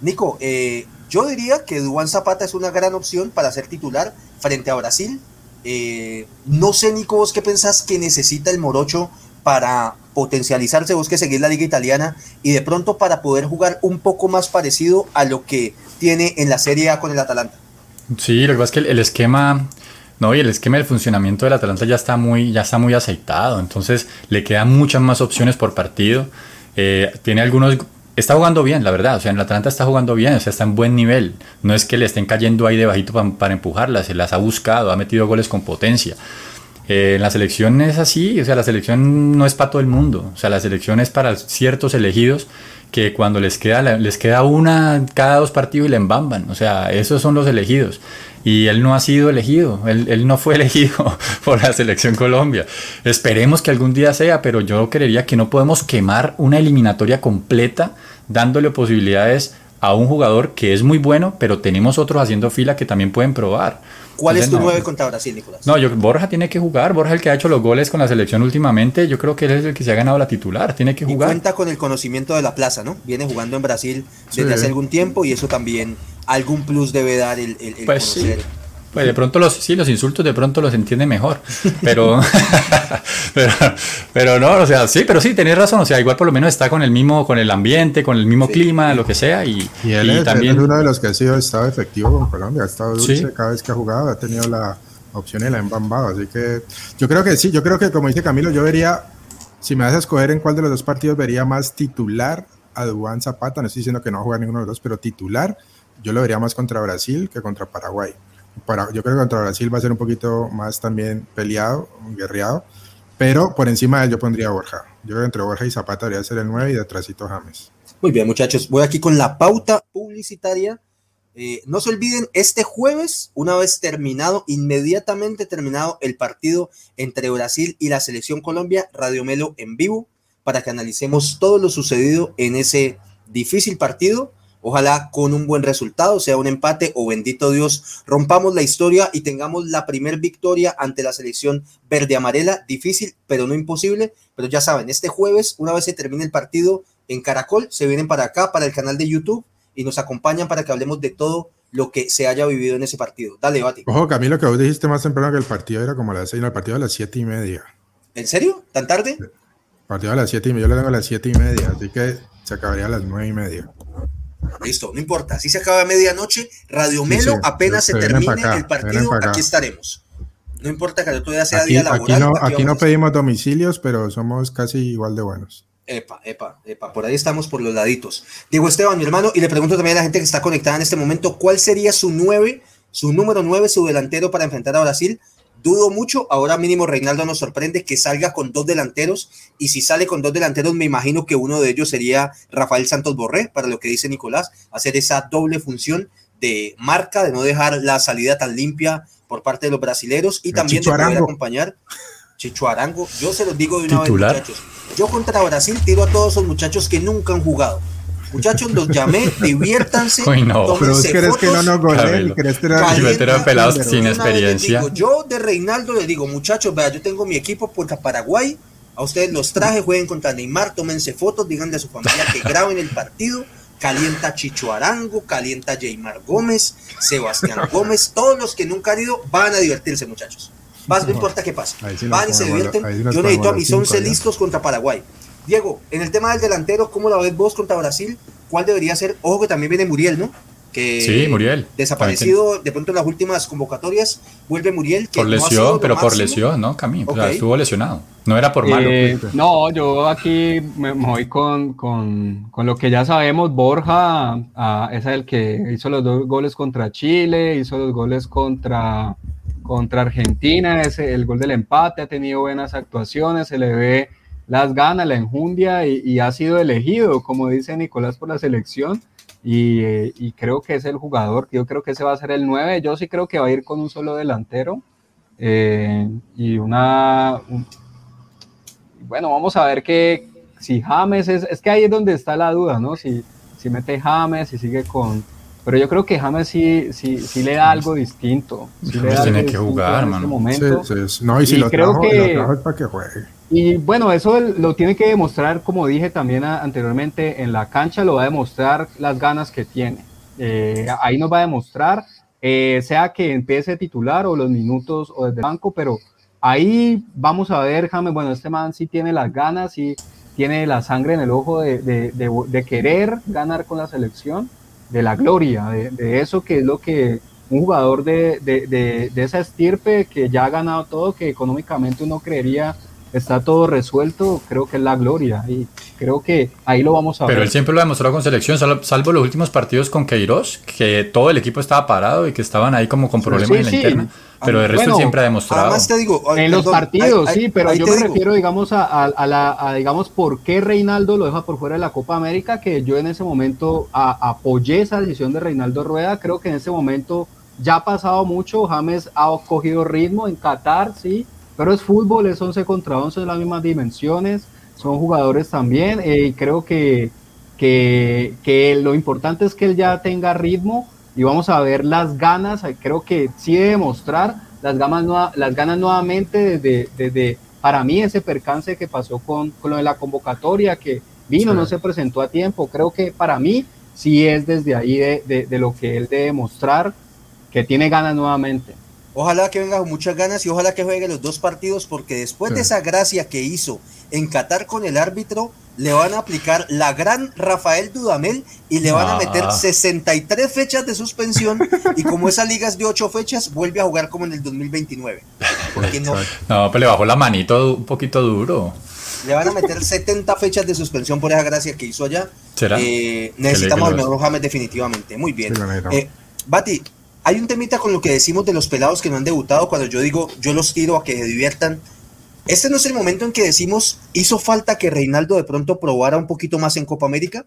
Nico, eh, yo diría que Duan Zapata es una gran opción para ser titular frente a Brasil. Eh, no sé, Nico, vos qué pensás que necesita el Morocho para potencializarse, busque seguir la liga italiana y de pronto para poder jugar un poco más parecido a lo que tiene en la Serie A con el Atalanta. Sí, lo que pasa es que el, esquema, no, y el esquema del funcionamiento del Atalanta ya está muy, ya está muy aceitado, entonces le quedan muchas más opciones por partido. Eh, tiene algunos, está jugando bien, la verdad, o sea, en el Atalanta está jugando bien, o sea, está en buen nivel. No es que le estén cayendo ahí debajito para, para empujarlas, se las ha buscado, ha metido goles con potencia. Eh, la selección es así, o sea, la selección no es para todo el mundo, o sea, la selección es para ciertos elegidos que cuando les queda, les queda una cada dos partidos y le embamban, o sea, esos son los elegidos. Y él no ha sido elegido, él, él no fue elegido por la selección Colombia. Esperemos que algún día sea, pero yo creería que no podemos quemar una eliminatoria completa dándole posibilidades a un jugador que es muy bueno, pero tenemos otros haciendo fila que también pueden probar. ¿Cuál es tu no, 9 contra Brasil, Nicolás? No, yo, Borja tiene que jugar. Borja, el que ha hecho los goles con la selección últimamente, yo creo que él es el que se ha ganado la titular. Tiene que jugar. Y cuenta con el conocimiento de la plaza, ¿no? Viene jugando en Brasil desde sí. hace algún tiempo y eso también algún plus debe dar el, el, el pues conocer. Sí. Pues de pronto los, sí, los insultos de pronto los entiende mejor, pero, pero, pero no, o sea, sí, pero sí, tenés razón, o sea, igual por lo menos está con el mismo, con el ambiente, con el mismo sí. clima, lo que sea, y, y él, y es, también... él es uno de los que ha sido estado efectivo con Colombia, ha estado dulce sí. cada vez que ha jugado, ha tenido la opción y la ha embambado, así que yo creo que sí, yo creo que como dice Camilo, yo vería, si me vas a escoger en cuál de los dos partidos vería más titular a Duan Zapata, no estoy diciendo que no va a jugar ninguno de los dos, pero titular, yo lo vería más contra Brasil que contra Paraguay para, yo creo que contra Brasil va a ser un poquito más también peleado, guerreado, pero por encima de él yo pondría Borja. Yo creo entre Borja y Zapata debería ser el 9 y detrásito James. Muy bien, muchachos, voy aquí con la pauta publicitaria. Eh, no se olviden, este jueves, una vez terminado, inmediatamente terminado el partido entre Brasil y la selección Colombia, Radio Melo en vivo, para que analicemos todo lo sucedido en ese difícil partido Ojalá con un buen resultado, sea un empate o bendito Dios, rompamos la historia y tengamos la primer victoria ante la selección verde-amarela. Difícil, pero no imposible. Pero ya saben, este jueves, una vez se termine el partido en Caracol, se vienen para acá, para el canal de YouTube y nos acompañan para que hablemos de todo lo que se haya vivido en ese partido. Dale, Bati. Ojo, Camilo, que vos dijiste más temprano que el partido era como a las seis, no, el partido a las siete y media. ¿En serio? ¿Tan tarde? El partido a las siete y media, yo lo tengo a las siete y media, así que se acabaría a las nueve y media. Listo, no importa. Si se acaba a medianoche, Radio Melo, sí, sí. apenas se, se termine acá, el partido, aquí estaremos. No importa que todavía sea aquí, día laboral. Aquí no, aquí no pedimos domicilios, pero somos casi igual de buenos. Epa, epa, epa, por ahí estamos por los laditos. Diego Esteban, mi hermano, y le pregunto también a la gente que está conectada en este momento, ¿cuál sería su nueve, su número nueve, su delantero para enfrentar a Brasil? Dudo mucho, ahora mínimo Reinaldo nos sorprende que salga con dos delanteros y si sale con dos delanteros me imagino que uno de ellos sería Rafael Santos Borré, para lo que dice Nicolás, hacer esa doble función de marca, de no dejar la salida tan limpia por parte de los brasileros y también de poder acompañar Chicho Arango. Yo se los digo de una vez, muchachos. Yo contra Brasil tiro a todos esos muchachos que nunca han jugado. Muchachos, los llamé, diviértanse. Uy, no. Pero crees que no nos goleen, crees que no pelados sin experiencia. yo de Reinaldo le digo, muchachos, vea, yo tengo mi equipo contra Paraguay. A ustedes los traje, jueguen contra Neymar, tómense fotos, díganle a su familia que graben el partido. Calienta Chicho Arango, calienta Jaymar Gómez, Sebastián Gómez, todos los que nunca han ido van a divertirse, muchachos. Vas, no, importa qué pasa. van y se divierten. Yo necesito a mis 11 listos contra Paraguay. Diego, en el tema del delantero, ¿cómo la ves vos contra Brasil? ¿Cuál debería ser? Ojo que también viene Muriel, ¿no? Que sí, Muriel. Desaparecido de pronto en las últimas convocatorias, vuelve Muriel. por lesión, pero por lesión, ¿no, Camilo? estuvo lesionado. No era por malo. Eh, no, yo aquí me voy con, con, con, lo que ya sabemos. Borja es el que hizo los dos goles contra Chile, hizo los goles contra, contra Argentina, es el gol del empate, ha tenido buenas actuaciones, se le ve las ganas, la enjundia y, ha sido elegido, como dice Nicolás, por la selección. Y, creo que es el jugador, yo creo que ese va a ser el 9. Yo sí creo que va a ir con un solo delantero. Eh, y una. bueno, vamos a ver que si James es. Es que ahí es donde está la duda, ¿no? Si, si mete James, y sigue con. Pero yo creo que James sí, sí, sí le da algo distinto. Sí le da tiene que jugar, en este momento. No, y si lo, creo que, lo trajo es para que juegue. Y bueno, eso lo tiene que demostrar, como dije también anteriormente, en la cancha lo va a demostrar las ganas que tiene. Eh, ahí nos va a demostrar, eh, sea que empiece titular o los minutos o desde el banco, pero ahí vamos a ver, James, bueno, este man sí tiene las ganas, y tiene la sangre en el ojo de, de, de, querer ganar con la selección, de la gloria, de, eso que es lo que un jugador de, esa estirpe que ya ha ganado todo, que económicamente uno creería está todo resuelto, creo que es la gloria y creo que ahí lo vamos a ver. Pero él siempre lo ha demostrado con selección, salvo los últimos partidos con Queiroz, que todo el equipo estaba parado y que estaban ahí como con problemas en la interna. Pero de resto siempre ha demostrado. Te digo, en los partidos, sí, pero yo me refiero, digamos, a, la, digamos, por qué Reinaldo lo deja por fuera de la Copa América, que yo en ese momento apoyé esa decisión de Reinaldo Rueda. Creo que en ese momento ya ha pasado mucho. James ha cogido ritmo en Qatar, sí, pero es fútbol, es 11 contra 11 en las mismas dimensiones, son jugadores también, eh, y creo que, que, lo importante es que él ya tenga ritmo y vamos a ver las ganas, creo que sí debe mostrar las, ganas, las ganas nuevamente desde, desde, para mí, ese percance que pasó con, con lo de la convocatoria, que vino, no se presentó a tiempo, creo que para mí sí es desde ahí de, de lo que él debe mostrar que tiene ganas nuevamente. Ojalá que venga con muchas ganas y ojalá que juegue los dos partidos porque después de esa gracia que hizo en Qatar con el árbitro, le van a aplicar la gran Rafael Dudamel y le van a meter 63 fechas de suspensión y como esa liga es de 8 fechas, vuelve a jugar como en el 2029. Porque no, no, pero le bajó la manito un poquito duro. Le van a meter 70 fechas de suspensión por esa gracia que hizo allá. ¿Será? Eh, necesitamos al mejor James definitivamente. Muy bien. Eh, Bati, hay un temita con lo que decimos de los pelados que no han debutado cuando yo digo yo los tiro a que se diviertan. Este no es el momento en que decimos hizo falta que Reinaldo de pronto probara un poquito más en Copa América.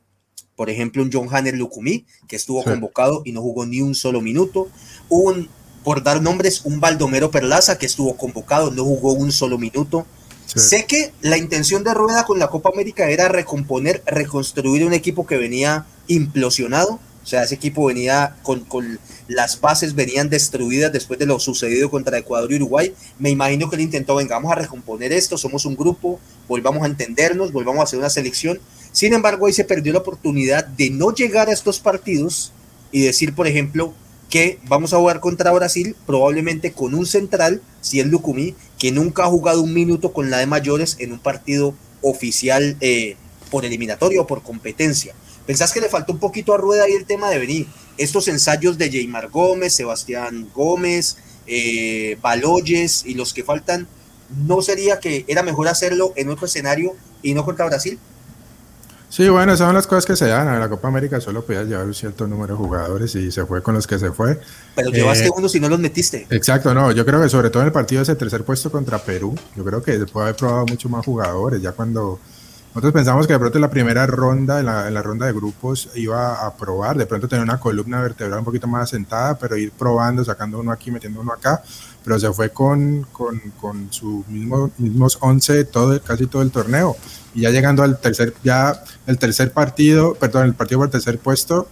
Por ejemplo, un John Hanner Lucumí, que estuvo convocado y no jugó ni un solo minuto. Un, por dar nombres, un Baldomero Perlaza, que estuvo convocado, no jugó un solo minuto. Sé que la intención de Rueda con la Copa América era recomponer, reconstruir un equipo que venía implosionado o sea, ese equipo venía con, con, las bases venían destruidas después de lo sucedido contra Ecuador y Uruguay. Me imagino que él intentó, venga, vamos a recomponer esto, somos un grupo, volvamos a entendernos, volvamos a hacer una selección. Sin embargo, ahí se perdió la oportunidad de no llegar a estos partidos y decir, por ejemplo, que vamos a jugar contra Brasil, probablemente con un central, si es Lucumí, que nunca ha jugado un minuto con la de mayores en un partido oficial eh, por eliminatorio o por competencia. ¿Pensás que le faltó un poquito a Rueda ahí el tema de venir? Estos ensayos de Jaymar Gómez, Sebastián Gómez, eh, Baloyes y los que faltan, ¿no sería que era mejor hacerlo en otro escenario y no contra Brasil? Sí, bueno, esas son las cosas que se dan. En la Copa América solo podías llevar un cierto número de jugadores y se fue con los que se fue. Pero llevaste eh, uno si no los metiste. Exacto, no. Yo creo que sobre todo en el partido de ese tercer puesto contra Perú, yo creo que se puede haber probado mucho más jugadores. Ya cuando nosotros pensamos que de pronto en la primera ronda, en la, ronda de grupos, iba a probar, de pronto tener una columna vertebral un poquito más asentada, pero ir probando, sacando uno aquí, metiendo uno acá, pero se fue con, con, con sus mismo, mismos 11 todo, casi todo el torneo. Y ya llegando al tercer, ya el tercer partido, perdón, el partido por el tercer puesto,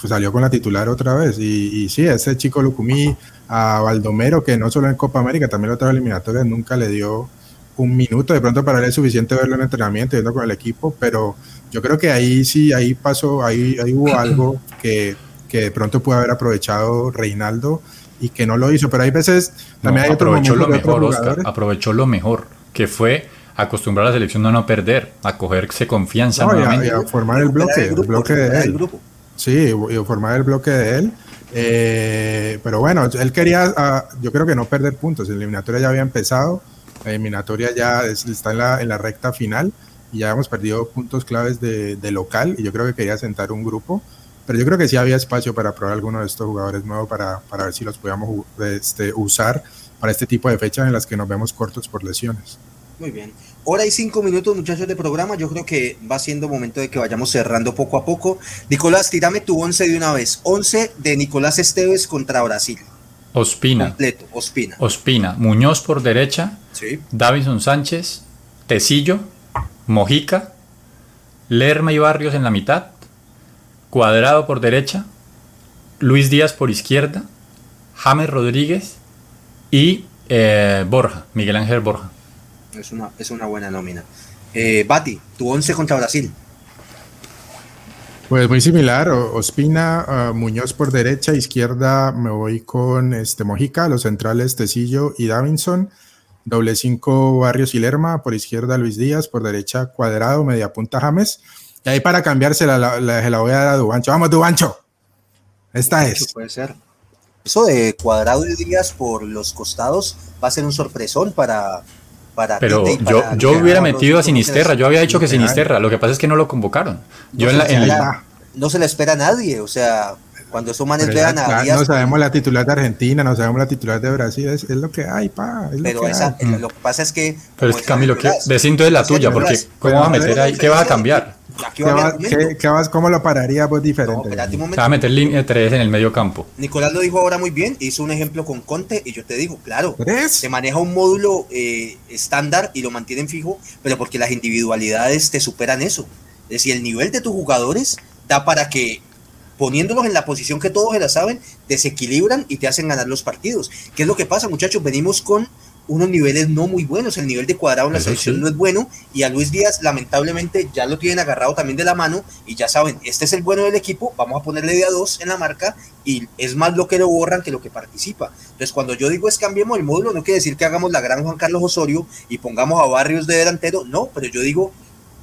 pues salió con la titular otra vez. Y, y sí, ese chico Lucumí, a Baldomero, que no solo en Copa América, también en otras eliminatorias nunca le dio un minuto, de pronto para él es suficiente verlo en entrenamiento, yendo con el equipo, pero yo creo que ahí sí, ahí pasó, ahí, ahí hubo algo que, que de pronto pudo haber aprovechado Reinaldo y que no lo hizo, pero hay veces también hay aprovechó lo mejor, Oscar, aprovechó lo mejor, que fue acostumbrar a la selección a no perder, a cogerse confianza no, y, a, formar el bloque, el, bloque de él. Sí, y formar el bloque de él. Eh, pero bueno, él quería, ah, yo creo que no perder puntos. La eliminatoria ya había empezado la eliminatoria ya está en la, en la, recta final y ya hemos perdido puntos claves de, local y yo creo que quería sentar un grupo, pero yo creo que sí había espacio para probar alguno de estos jugadores nuevos para, para ver si los podíamos este, usar para este tipo de fechas en las que nos vemos cortos por lesiones. Muy bien. Hora y cinco minutos, muchachos de programa. Yo creo que va siendo momento de que vayamos cerrando poco a poco. Nicolás, tírame tu once de una vez. Once de Nicolás Esteves contra Brasil. Ospina. Completo, Ospina. Ospina. Muñoz por derecha. Sí. Davison Sánchez. Tecillo. Mojica. Lerma y Barrios en la mitad. Cuadrado por derecha. Luis Díaz por izquierda. James Rodríguez. Y eh, Borja. Miguel Ángel Borja. Es una, es una buena nómina. Eh, Bati, tu 11 contra Brasil. Pues muy similar, Ospina, ah, Muñoz por derecha, izquierda me voy con este Mojica, los centrales Tecillo y Davinson, doble cinco Barrios y Lerma, por izquierda Luis Díaz, por derecha Cuadrado, media punta James, y ahí para cambiarse la, la, la, voy a dar a Dubancho, vamos Dubancho, esta es. Puede ser. Eso de Cuadrado y Díaz por los costados va a ser un sorpresón para, para pero yo, yo hubiera metido a Sinisterra, yo había dicho que Sinisterra, lo que pasa es que no lo convocaron. Yo no, en la, no se le espera a nadie, o sea, cuando esos manes vean a No sabemos la titular de Argentina, no sabemos la titular de Brasil, es, lo que hay, pa. pero lo, esa, lo que pasa es que. Pero es que Camilo, ¿qué, desinto es la tuya, porque ¿cómo va a meter ahí? ¿Qué va a cambiar? ¿Qué, vas, ¿Cómo lo pararía vos diferente? va a meter línea 3 en el medio campo. Nicolás lo dijo ahora muy bien, hizo un ejemplo con Conte y yo te digo, claro, se maneja un módulo eh, estándar y lo mantienen fijo, pero porque las individualidades te superan eso. Es decir, el nivel de tus jugadores da para que poniéndolos en la posición que todos se la saben, desequilibran y te hacen ganar los partidos. ¿Qué es lo que pasa, muchachos? Venimos con unos niveles no muy buenos. El nivel de cuadrado en la selección no es bueno. Y a Luis Díaz, lamentablemente, ya lo tienen agarrado también de la mano. Y ya saben, este es el bueno del equipo. Vamos a ponerle de a dos en la marca. Y es más lo que lo borran que lo que participa. Entonces, cuando yo digo es cambiemos el módulo, no quiere decir que hagamos la gran Juan Carlos Osorio y pongamos a Barrios de delantero. No, pero yo digo,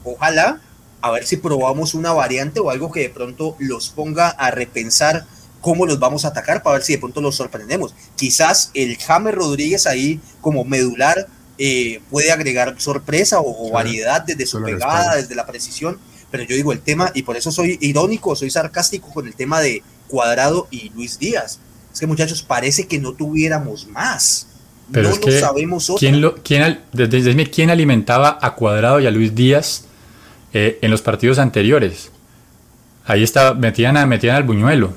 ojalá a ver si probamos una variante o algo que de pronto los ponga a repensar cómo los vamos a atacar para ver si de pronto los sorprendemos. Quizás el James Rodríguez ahí como medular eh, puede agregar sorpresa o, variedad desde su pegada, desde la precisión, pero yo digo el tema, y por eso soy irónico, soy sarcástico con el tema de Cuadrado y Luis Díaz. Es que muchachos, parece que no tuviéramos más. Pero no es que, sabemos ¿quién, lo, quién, desde, ¿Quién alimentaba a Cuadrado y a Luis Díaz eh, en los partidos anteriores. Ahí estaba, metían, a, metían al buñuelo.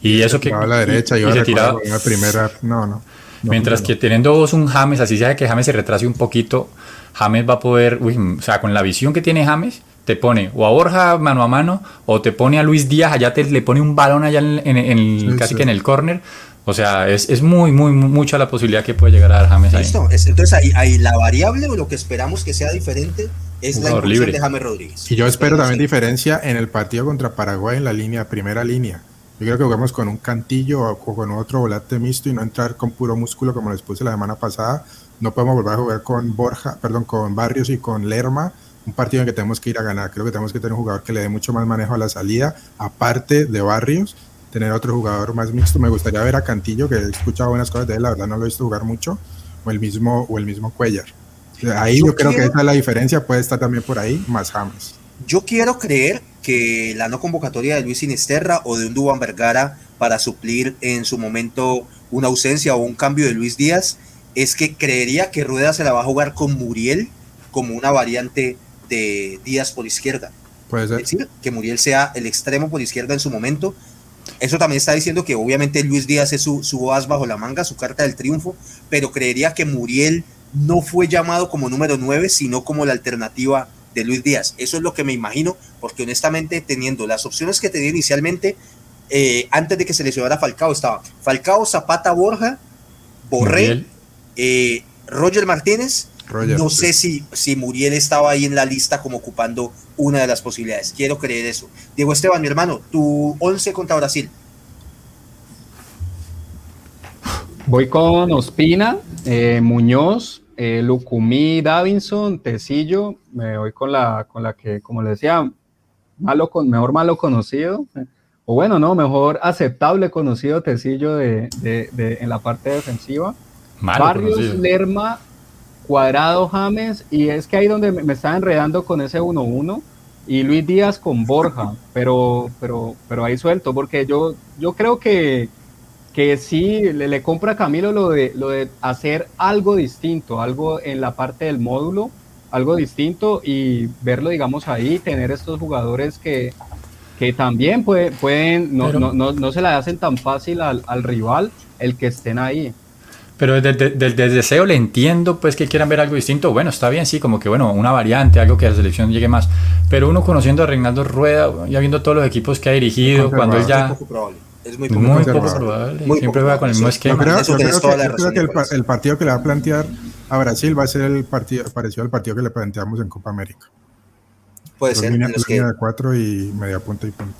Y, eso que. A la derecha y, se tiraba. La primera, no, no. Mientras que teniendo vos un James, así sea que James se retrase un poquito, James va a poder, uy, o sea, con la visión que tiene James, te pone o a Borja mano a mano, o te pone a Luis Díaz, allá te le pone un balón allá en, casi que en el córner. O sea, es, es, muy, muy, mucha la posibilidad que puede llegar a dar James ahí. Entonces ahí, ahí la variable o lo que esperamos que sea diferente es la libre. de James Rodríguez. Y yo espero también diferencia en el partido contra Paraguay en la línea, primera línea. Yo creo que jugamos con un cantillo o con otro volante mixto y no entrar con puro músculo como les puse la semana pasada. No podemos volver a jugar con Borja, perdón, con Barrios y con Lerma. Un partido en que tenemos que ir a ganar. Creo que tenemos que tener un jugador que le dé mucho más manejo a la salida, aparte de Barrios, tener otro jugador más mixto. Me gustaría ver a Cantillo, que he escuchado buenas cosas de él, la verdad no lo he visto jugar mucho, o el mismo, o el mismo Cuellar. Ahí yo, creo que esa es la diferencia, puede estar también por ahí, más James. Yo quiero creer que la no convocatoria de Luis Sinisterra o de un Duban Vergara para suplir en su momento una ausencia o un cambio de Luis Díaz es que creería que Rueda se la va a jugar con Muriel como una variante de Díaz por izquierda. Puede ser. Es decir, que Muriel sea el extremo por izquierda en su momento. Eso también está diciendo que obviamente Luis Díaz es su, su as bajo la manga, su carta del triunfo, pero creería que Muriel no fue llamado como número 9, sino como la alternativa de Luis Díaz. Eso es lo que me imagino, porque honestamente, teniendo las opciones que tenía inicialmente, eh, antes de que se lesionara Falcao, estaba Falcao, Zapata, Borja, Borré, eh, Roger Martínez. Roger, no sí. sé si, si Muriel estaba ahí en la lista como ocupando una de las posibilidades. Quiero creer eso. Diego Esteban, mi hermano, tu 11 contra Brasil. Voy con Ospina, eh, Muñoz, eh, Lucumí, Davinson, Tecillo. Me voy con la, con la que, como le decía, malo con, mejor malo conocido. O bueno, no, mejor aceptable conocido Tecillo de, de- de- en la parte defensiva. Malo Barrios, conocido. Lerma, Cuadrado, James, y es que ahí donde me, me estaba enredando con ese 1-1 y Luis Díaz con Borja, pero, pero, pero ahí suelto, porque yo, yo creo que, que sí le, le compra a Camilo lo de, lo de hacer algo distinto, algo en la parte del módulo, algo distinto y verlo, digamos, ahí, tener estos jugadores que, que también puede- pueden, no, Pero- no, no, no se la hacen tan fácil al, al rival el que estén ahí. Pero desde, desde- el deseo le entiendo pues que quieran ver algo distinto. Bueno, está bien, sí, como que bueno, una variante, algo que a la selección llegue más. Pero uno conociendo a Reinaldo Rueda, ya viendo todos los equipos que ha dirigido, cuando él ya... muy poco probable. Es muy poco Muy probable. poco probable. probable. Muy Siempre poco juega con el mismo esquema. Yo creo, Eso yo tienes creo toda que, yo creo que el, partido que le va a plantear a Brasil va a ser el partido parecido al partido que le planteamos en Copa América. Puede Dos ser. línea- en los que- de cuatro y media punta y punta.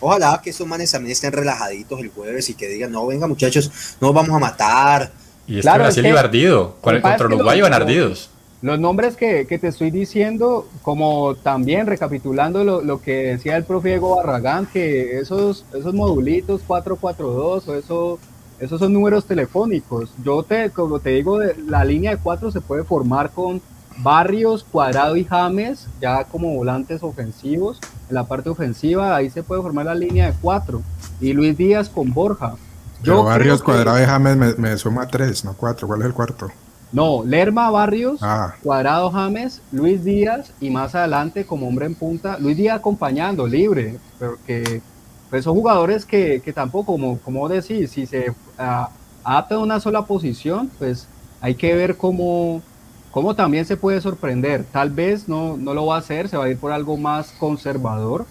ojalá que estos manes también estén relajaditos el jueves y que digan, no, venga muchachos, no nos vamos a matar. Y este Claro, Brasil es que- iba ardido. Contra Uruguay iban ardidos. Los nombres que, que te estoy diciendo, como también recapitulando lo, lo que decía el profe Diego Barragán, que esos, esos modulitos 442 o eso, esos son números telefónicos. Yo te, como te digo, de- la línea de 4 se puede formar con Barrios, Cuadrado y James, ya como volantes ofensivos. En la parte ofensiva, ahí se puede formar la línea de 4. Y Luis Díaz con Borja. Pero Yo Barrios que- Cuadrado y James me, me suma tres, no cuatro. ¿Cuál es el cuarto? No, Lerma Barrios. Ah, Cuadrado James, Luis Díaz y más adelante como hombre en punta, Luis Díaz acompañando, libre, pero que pues son jugadores que, que tampoco, como, como decís, si se ah, adapta a una sola posición, pues hay que ver cómo, cómo también se puede sorprender. Tal vez no, no lo va a hacer, se va a ir por algo más conservador,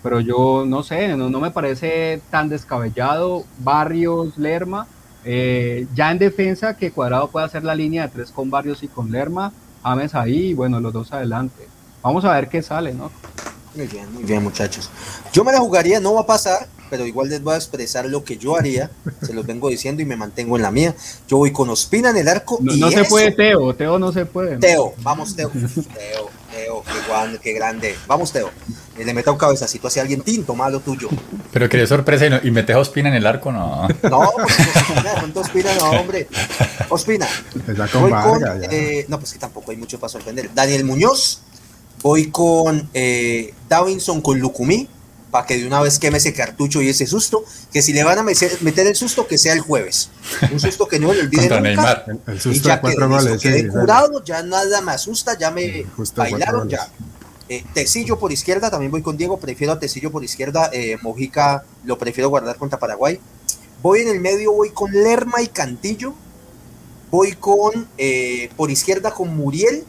pero yo no sé, no, no me parece tan descabellado. Barrios, Lerma, eh, ya en defensa, que Cuadrado puede hacer la línea de tres con Barrios y con Lerma, James ahí y bueno, los dos adelante. Vamos a ver qué sale, ¿no? Muy bien, muy bien, muchachos. Yo me la jugaría, no va a pasar, pero igual les voy a expresar lo que yo haría. Se los vengo diciendo y me mantengo en la mía. Yo voy con Ospina en el arco. No, y no se puede Teo, Teo no se puede. ¿no? Teo, vamos Teo. Teo, Teo, qué, guan- qué grande. Vamos Teo. Y le meto un cabezacito hacia alguien tinto, malo tuyo. Pero que de sorpresa y, no- y metes a Ospina en el arco, no. No, porque Ospina, de pronto Ospina, no, hombre. Ospina. Voy con, eh, no, pues que tampoco hay mucho para sorprender. Daniel Muñoz. Voy con eh, Davinson con Lucumí. Para que de una vez queme ese cartucho y ese susto. Que si le van a meter, el susto, que sea el jueves. Un susto que no le olvide Contra nunca. Neymar. el, el Y susto ya goles. quedé sí, curado, ya nada me asusta, ya me bailaron ya. Eh, Tecillo por izquierda, también voy con Diego, prefiero a Tecillo por izquierda, eh, Mojica lo prefiero guardar contra Paraguay. Voy en el medio, voy con Lerma y Cantillo. Voy con, eh, por izquierda con Muriel,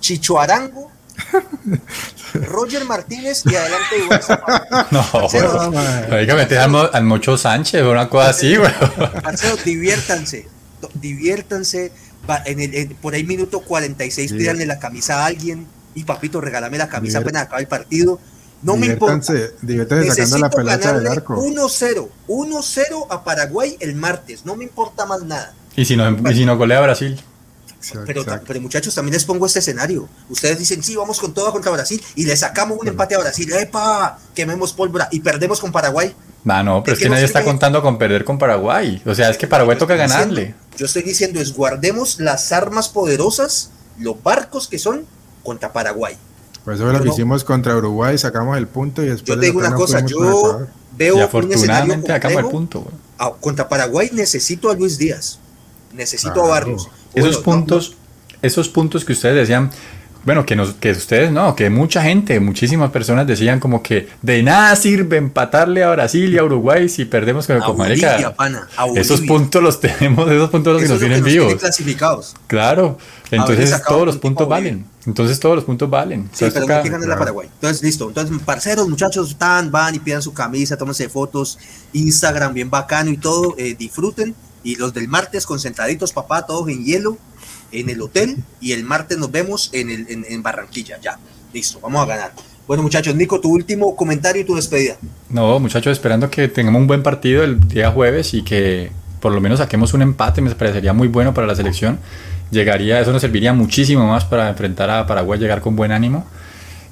Chicho Arango, Roger Martínez y adelante Iván Zapata. No. No. Hay que meter al, al Mocho Sánchez una cosa así, güey. Marcelo, diviértanse, diviértanse. En el, en- por ahí minuto 46, Sí. pídanle la camisa a alguien. Y papito, regálame la camisa Divier- apenas acaba el partido. No me importa. Diviértanse, diviértanse sacando la Necesito pelota del arco. 1-0, 1-0 a Paraguay el martes. No me importa más nada. Y si nos, y si nos golea Brasil. Exacto, Pero, exacto. pero muchachos, también les pongo este escenario. Ustedes dicen, sí, vamos con todo contra Brasil y le sacamos un empate a Brasil. ¡Epa! Quememos pólvora y perdemos con Paraguay. Ah, no, pero Es es que nadie está contando con perder con Paraguay. O sea, es que Paraguay toca Yo ganarle. diciendo- yo estoy diciendo es guardemos las armas poderosas, los barcos que son contra Paraguay. Pues eso es lo que hicimos contra Uruguay, sacamos el punto y después. Yo te digo una cosa, yo veo. Y afortunadamente sacamos el punto. contra Paraguay necesito a Luis Díaz, necesito a Barrios. Esos puntos, esos puntos que ustedes decían, bueno, que, nos, que ustedes no, que mucha gente, muchísimas personas decían como que de nada sirve empatarle a Brasil y a Uruguay si perdemos con el América. Esos puntos los tenemos, esos puntos los que nos vienen vivos. clasificados. Claro, entonces todos los puntos valen. Entonces todos los puntos valen. Sí, pero no ganar la Paraguay. Entonces, listo. Entonces, parceros, muchachos, están, van y pidan su camisa, tómense fotos, Instagram bien bacano y todo, eh, disfruten. Y los del martes concentraditos, papá, todos en hielo en el hotel y el martes nos vemos en, el, en, Barranquilla. Ya, listo, vamos a ganar. Bueno, muchachos, Nico, tu último comentario y tu despedida. No, muchachos, esperando que tengamos un buen partido el día jueves y que por lo menos saquemos un empate, me parecería muy bueno para la selección. Llegaría, eso nos serviría muchísimo más para enfrentar a Paraguay, llegar con buen ánimo.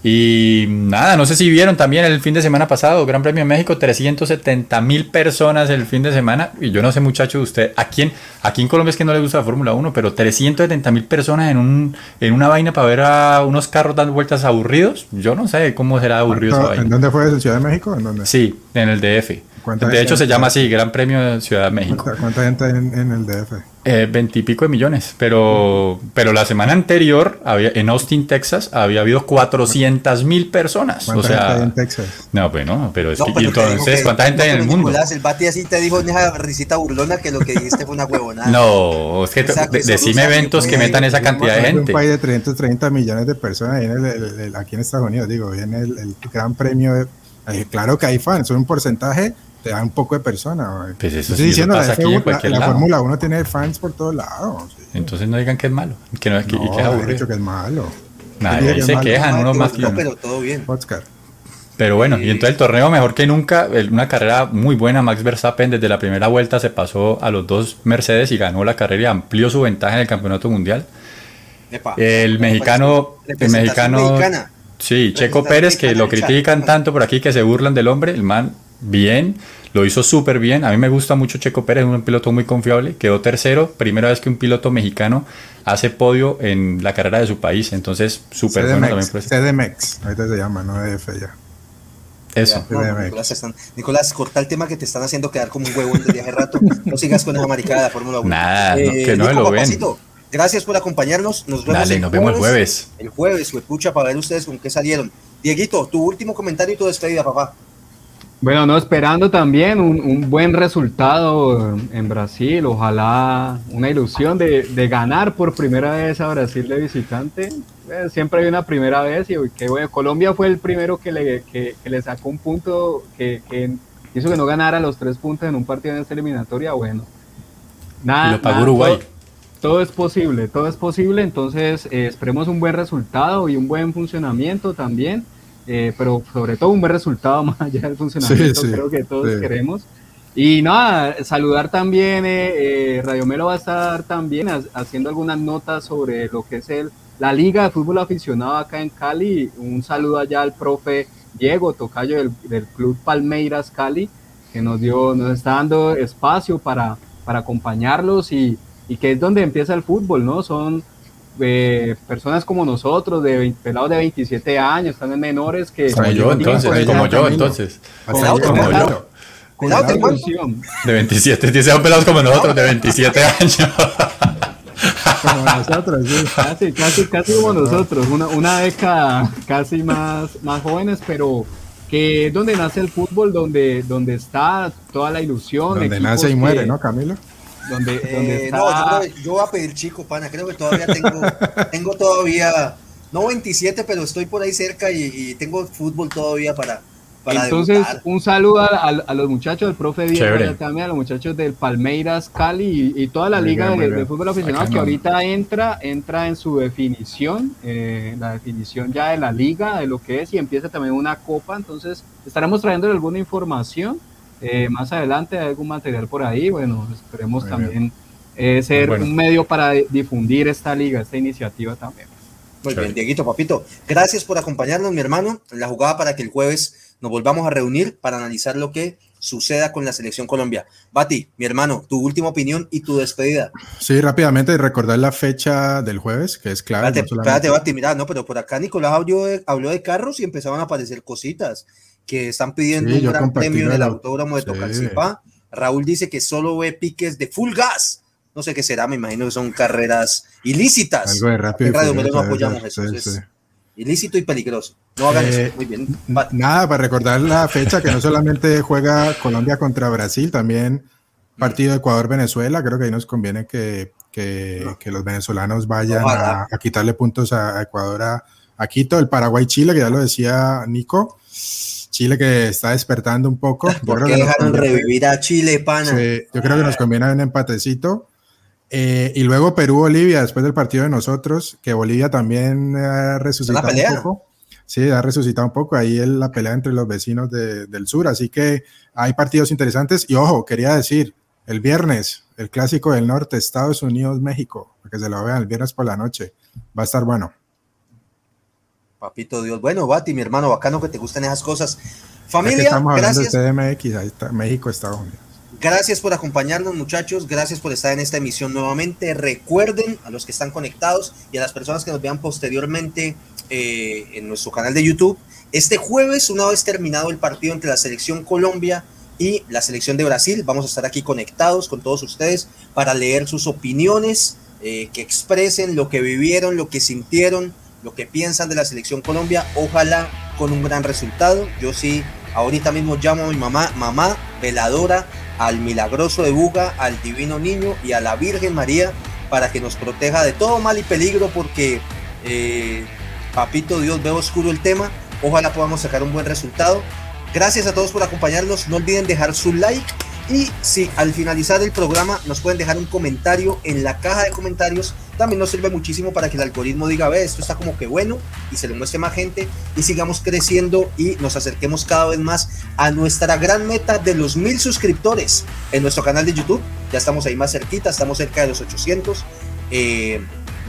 Y nada, no sé si vieron también el fin de semana pasado, Gran Premio de México, 370 mil personas el fin de semana. Y yo no sé, muchachos, usted, ¿a quién? Aquí en Colombia es que no le gusta la Fórmula 1, pero 370 mil personas en, un, en una vaina para ver a unos carros dando vueltas aburridos. Yo no sé cómo será aburrido ¿En dónde fue? ¿En Ciudad de México? ¿En dónde? Sí, en el DF. De hecho, se llama así, Gran Premio de Ciudad de México. ¿Cuánta, gente en, en el DF? Eh, veintipico de millones, pero, pero la semana anterior había, en Austin, Texas, había habido 400 mil personas. O sea, gente hay en Texas? No, bueno, pero es que, entonces, ¿cuánta gente hay en el mundo? el Bati así te dijo esa risita burlona que lo que dijiste fue una huevonada. No, es que decime eventos que metan esa cantidad de gente. un país de 330 millones de personas aquí en Estados Unidos, digo, viene el, gran premio de, eh, claro que hay fans, son un porcentaje te da un poco de persona. Pues eso Estoy diciendo, pasa aquí en cualquier la, la Fórmula 1 tiene fans por todos lados. Entonces no digan que es malo, que no, que, no, y que es dicho que es malo. Nadie se quejan, uno más no, pero todo bien. Oscar. Pero bueno, y entonces el torneo mejor que nunca, una carrera muy buena, Max Verstappen desde la primera vuelta se pasó a los dos Mercedes y ganó la carrera y amplió su ventaja en el campeonato mundial. el mexicano, el mexicano, sí, Checo Pérez, que lo critican tanto por aquí que se burlan del hombre, el man bien, lo hizo súper bien. A mí me gusta mucho Checo Pérez, es un piloto muy confiable. Quedó tercero, primera vez que un piloto mexicano hace podio en la carrera de su país. Entonces, súper bueno también. Por CDMX, ahorita se llama, no EF ya. Eso. Nicolás, corta el tema que te están haciendo quedar como un huevo desde hace rato. No sigas con esa maricada de Fórmula 1. Nada, eh, que no lo ven. Gracias por acompañarnos. Nos vemos, Dale, el, nos jueves, vemos el jueves. El jueves, escucha para ver ustedes con qué salieron. Dieguito, tu último comentario y tu despedida, papá. Bueno, no, esperando también un, buen resultado en Brasil, ojalá una ilusión de, ganar por primera vez a Brasil de visitante. Eh, siempre hay una primera vez y que bueno, Colombia fue el primero que le, que, le sacó un punto que, hizo que no ganara los tres puntos en un partido en esta eliminatoria. Bueno, nada. lo Uruguay. Todo, es posible, todo es posible, entonces eh, esperemos un buen resultado y un buen funcionamiento también. Eh, pero sobre todo un buen resultado más allá del funcionamiento, creo que todos queremos. Y nada, saludar también, eh, eh, Radio Melo va a estar también haciendo algunas notas sobre lo que es el, la Liga de Fútbol Aficionado acá en Cali. Un saludo allá al profe Diego Tocayo del, del Club Palmeiras Cali, que nos dio, nos está dando espacio para, para acompañarlos y, y que es donde empieza el fútbol, ¿no? Son eh, personas como nosotros, de pelados de 27 años, también menores que... Como yo entonces, como yo entonces. Como yo. Cuidado, de 27, dice son pelados como nosotros, de 27 años. Como nosotros, sí, casi, casi, casi como nosotros, una, una década casi más, más jóvenes, pero que es donde nace el fútbol, donde, donde está toda la ilusión. Donde nace y muere, ¿no, Camilo? Donde, eh, No, yo, voy a pedir chico, pana. Creo que todavía tengo, tengo todavía, no 27, pero estoy por ahí cerca y, tengo fútbol todavía para. para Entonces, un saludo a, los muchachos del profe Díaz, también a los muchachos del Palmeiras Cali y, toda la liga de, fútbol aficionado que ahorita entra, entra en su definición, eh, la definición ya de la liga, de lo que es, y empieza también una copa. Entonces, estaremos trayendo alguna información eh, más adelante hay algún material por ahí, bueno, esperemos también eh, ser un medio para difundir esta liga, esta iniciativa también. Muy bien, Dieguito, papito, gracias por acompañarnos, mi hermano, en la jugada para que el jueves nos volvamos a reunir para analizar lo que suceda con la selección Colombia. Bati, mi hermano, tu última opinión y tu despedida. Sí, rápidamente recordar la fecha del jueves, que es clave. Espérate, espérate Bati, mira, no, pero por acá Nicolás habló de, habló de carros y empezaban a aparecer cositas que están pidiendo un gran premio en el autódromo de Tocancipá. Raúl dice que solo ve piques de full gas. No sé qué será, me imagino que son carreras ilícitas. Algo de rápido. En Radio Melo no apoyamos eso. Es ilícito y peligroso. No hagan eso. Muy bien. Nada, para recordar la fecha que no solamente juega Colombia contra Brasil, también partido Ecuador-Venezuela. Creo que ahí nos conviene que, que, que los venezolanos vayan a, a, quitarle puntos a, Ecuador a, a Quito. El Paraguay-Chile, que ya lo decía Nico. Chile que está despertando un poco. ¿Por qué dejaron revivir a Chile, pana? Sí, yo creo que nos conviene un empatecito. Eh, y luego Perú-Bolivia, después del partido de nosotros, que Bolivia también ha resucitado un poco. Sí, ha resucitado un poco ahí la pelea entre los vecinos del sur. Así que hay partidos interesantes. Y ojo, quería decir, el viernes, el clásico del norte, Estados Unidos-México, para que se lo vean el viernes por la noche. Va a estar bueno. Papito Dios. Bueno, Bati, mi hermano, bacano que te gusten esas cosas. Familia, gracias. De CDMX, ahí está, México, Estados Unidos. Gracias por acompañarnos, muchachos. Gracias por estar en esta emisión nuevamente. Recuerden a los que están conectados y a las personas que nos vean posteriormente eh, en nuestro canal de YouTube. Este jueves, una vez terminado el partido entre la selección Colombia y la selección de Brasil, vamos a estar aquí conectados con todos ustedes para leer sus opiniones, eh, que expresen lo que vivieron, lo que sintieron, lo que piensan de la selección Colombia. Ojalá con un gran resultado. Yo sí, ahorita mismo llamo a mi mamá, mamá, veladora al milagroso de Buga, al divino niño y a la Virgen María para que nos proteja de todo mal y peligro porque eh, papito Dios ve oscuro el tema. Ojalá podamos sacar un buen resultado. Gracias a todos por acompañarnos. No olviden dejar su like y si al finalizar el programa nos pueden dejar un comentario en la caja de comentarios, también nos sirve muchísimo para que el algoritmo diga, ve, esto está como que bueno y se le muestre más gente y sigamos creciendo y nos acerquemos cada vez más a nuestra gran meta de los mil suscriptores en nuestro canal de YouTube. Ya estamos ahí más cerquita, estamos cerca de los 800. Eh,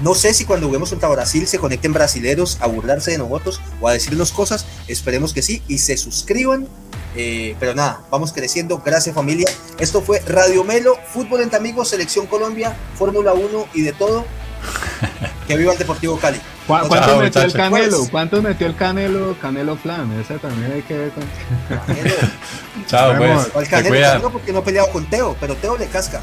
no sé si cuando juguemos contra Brasil se conecten brasileros a burlarse de nosotros o a decirnos cosas. Esperemos que sí y se suscriban eh, pero nada, vamos creciendo. Gracias familia. Esto fue Radio Melo, Fútbol entre Amigos, Selección Colombia, Fórmula 1 y de todo. Que viva el Deportivo Cali. ¿Cuánto metió el Canelo? ¿Cuánto metió el Canelo? Canelo Flan, ese también hay que ver con. Chao, pues. El Canelo, porque no he peleado con Teo, pero Teo le casca.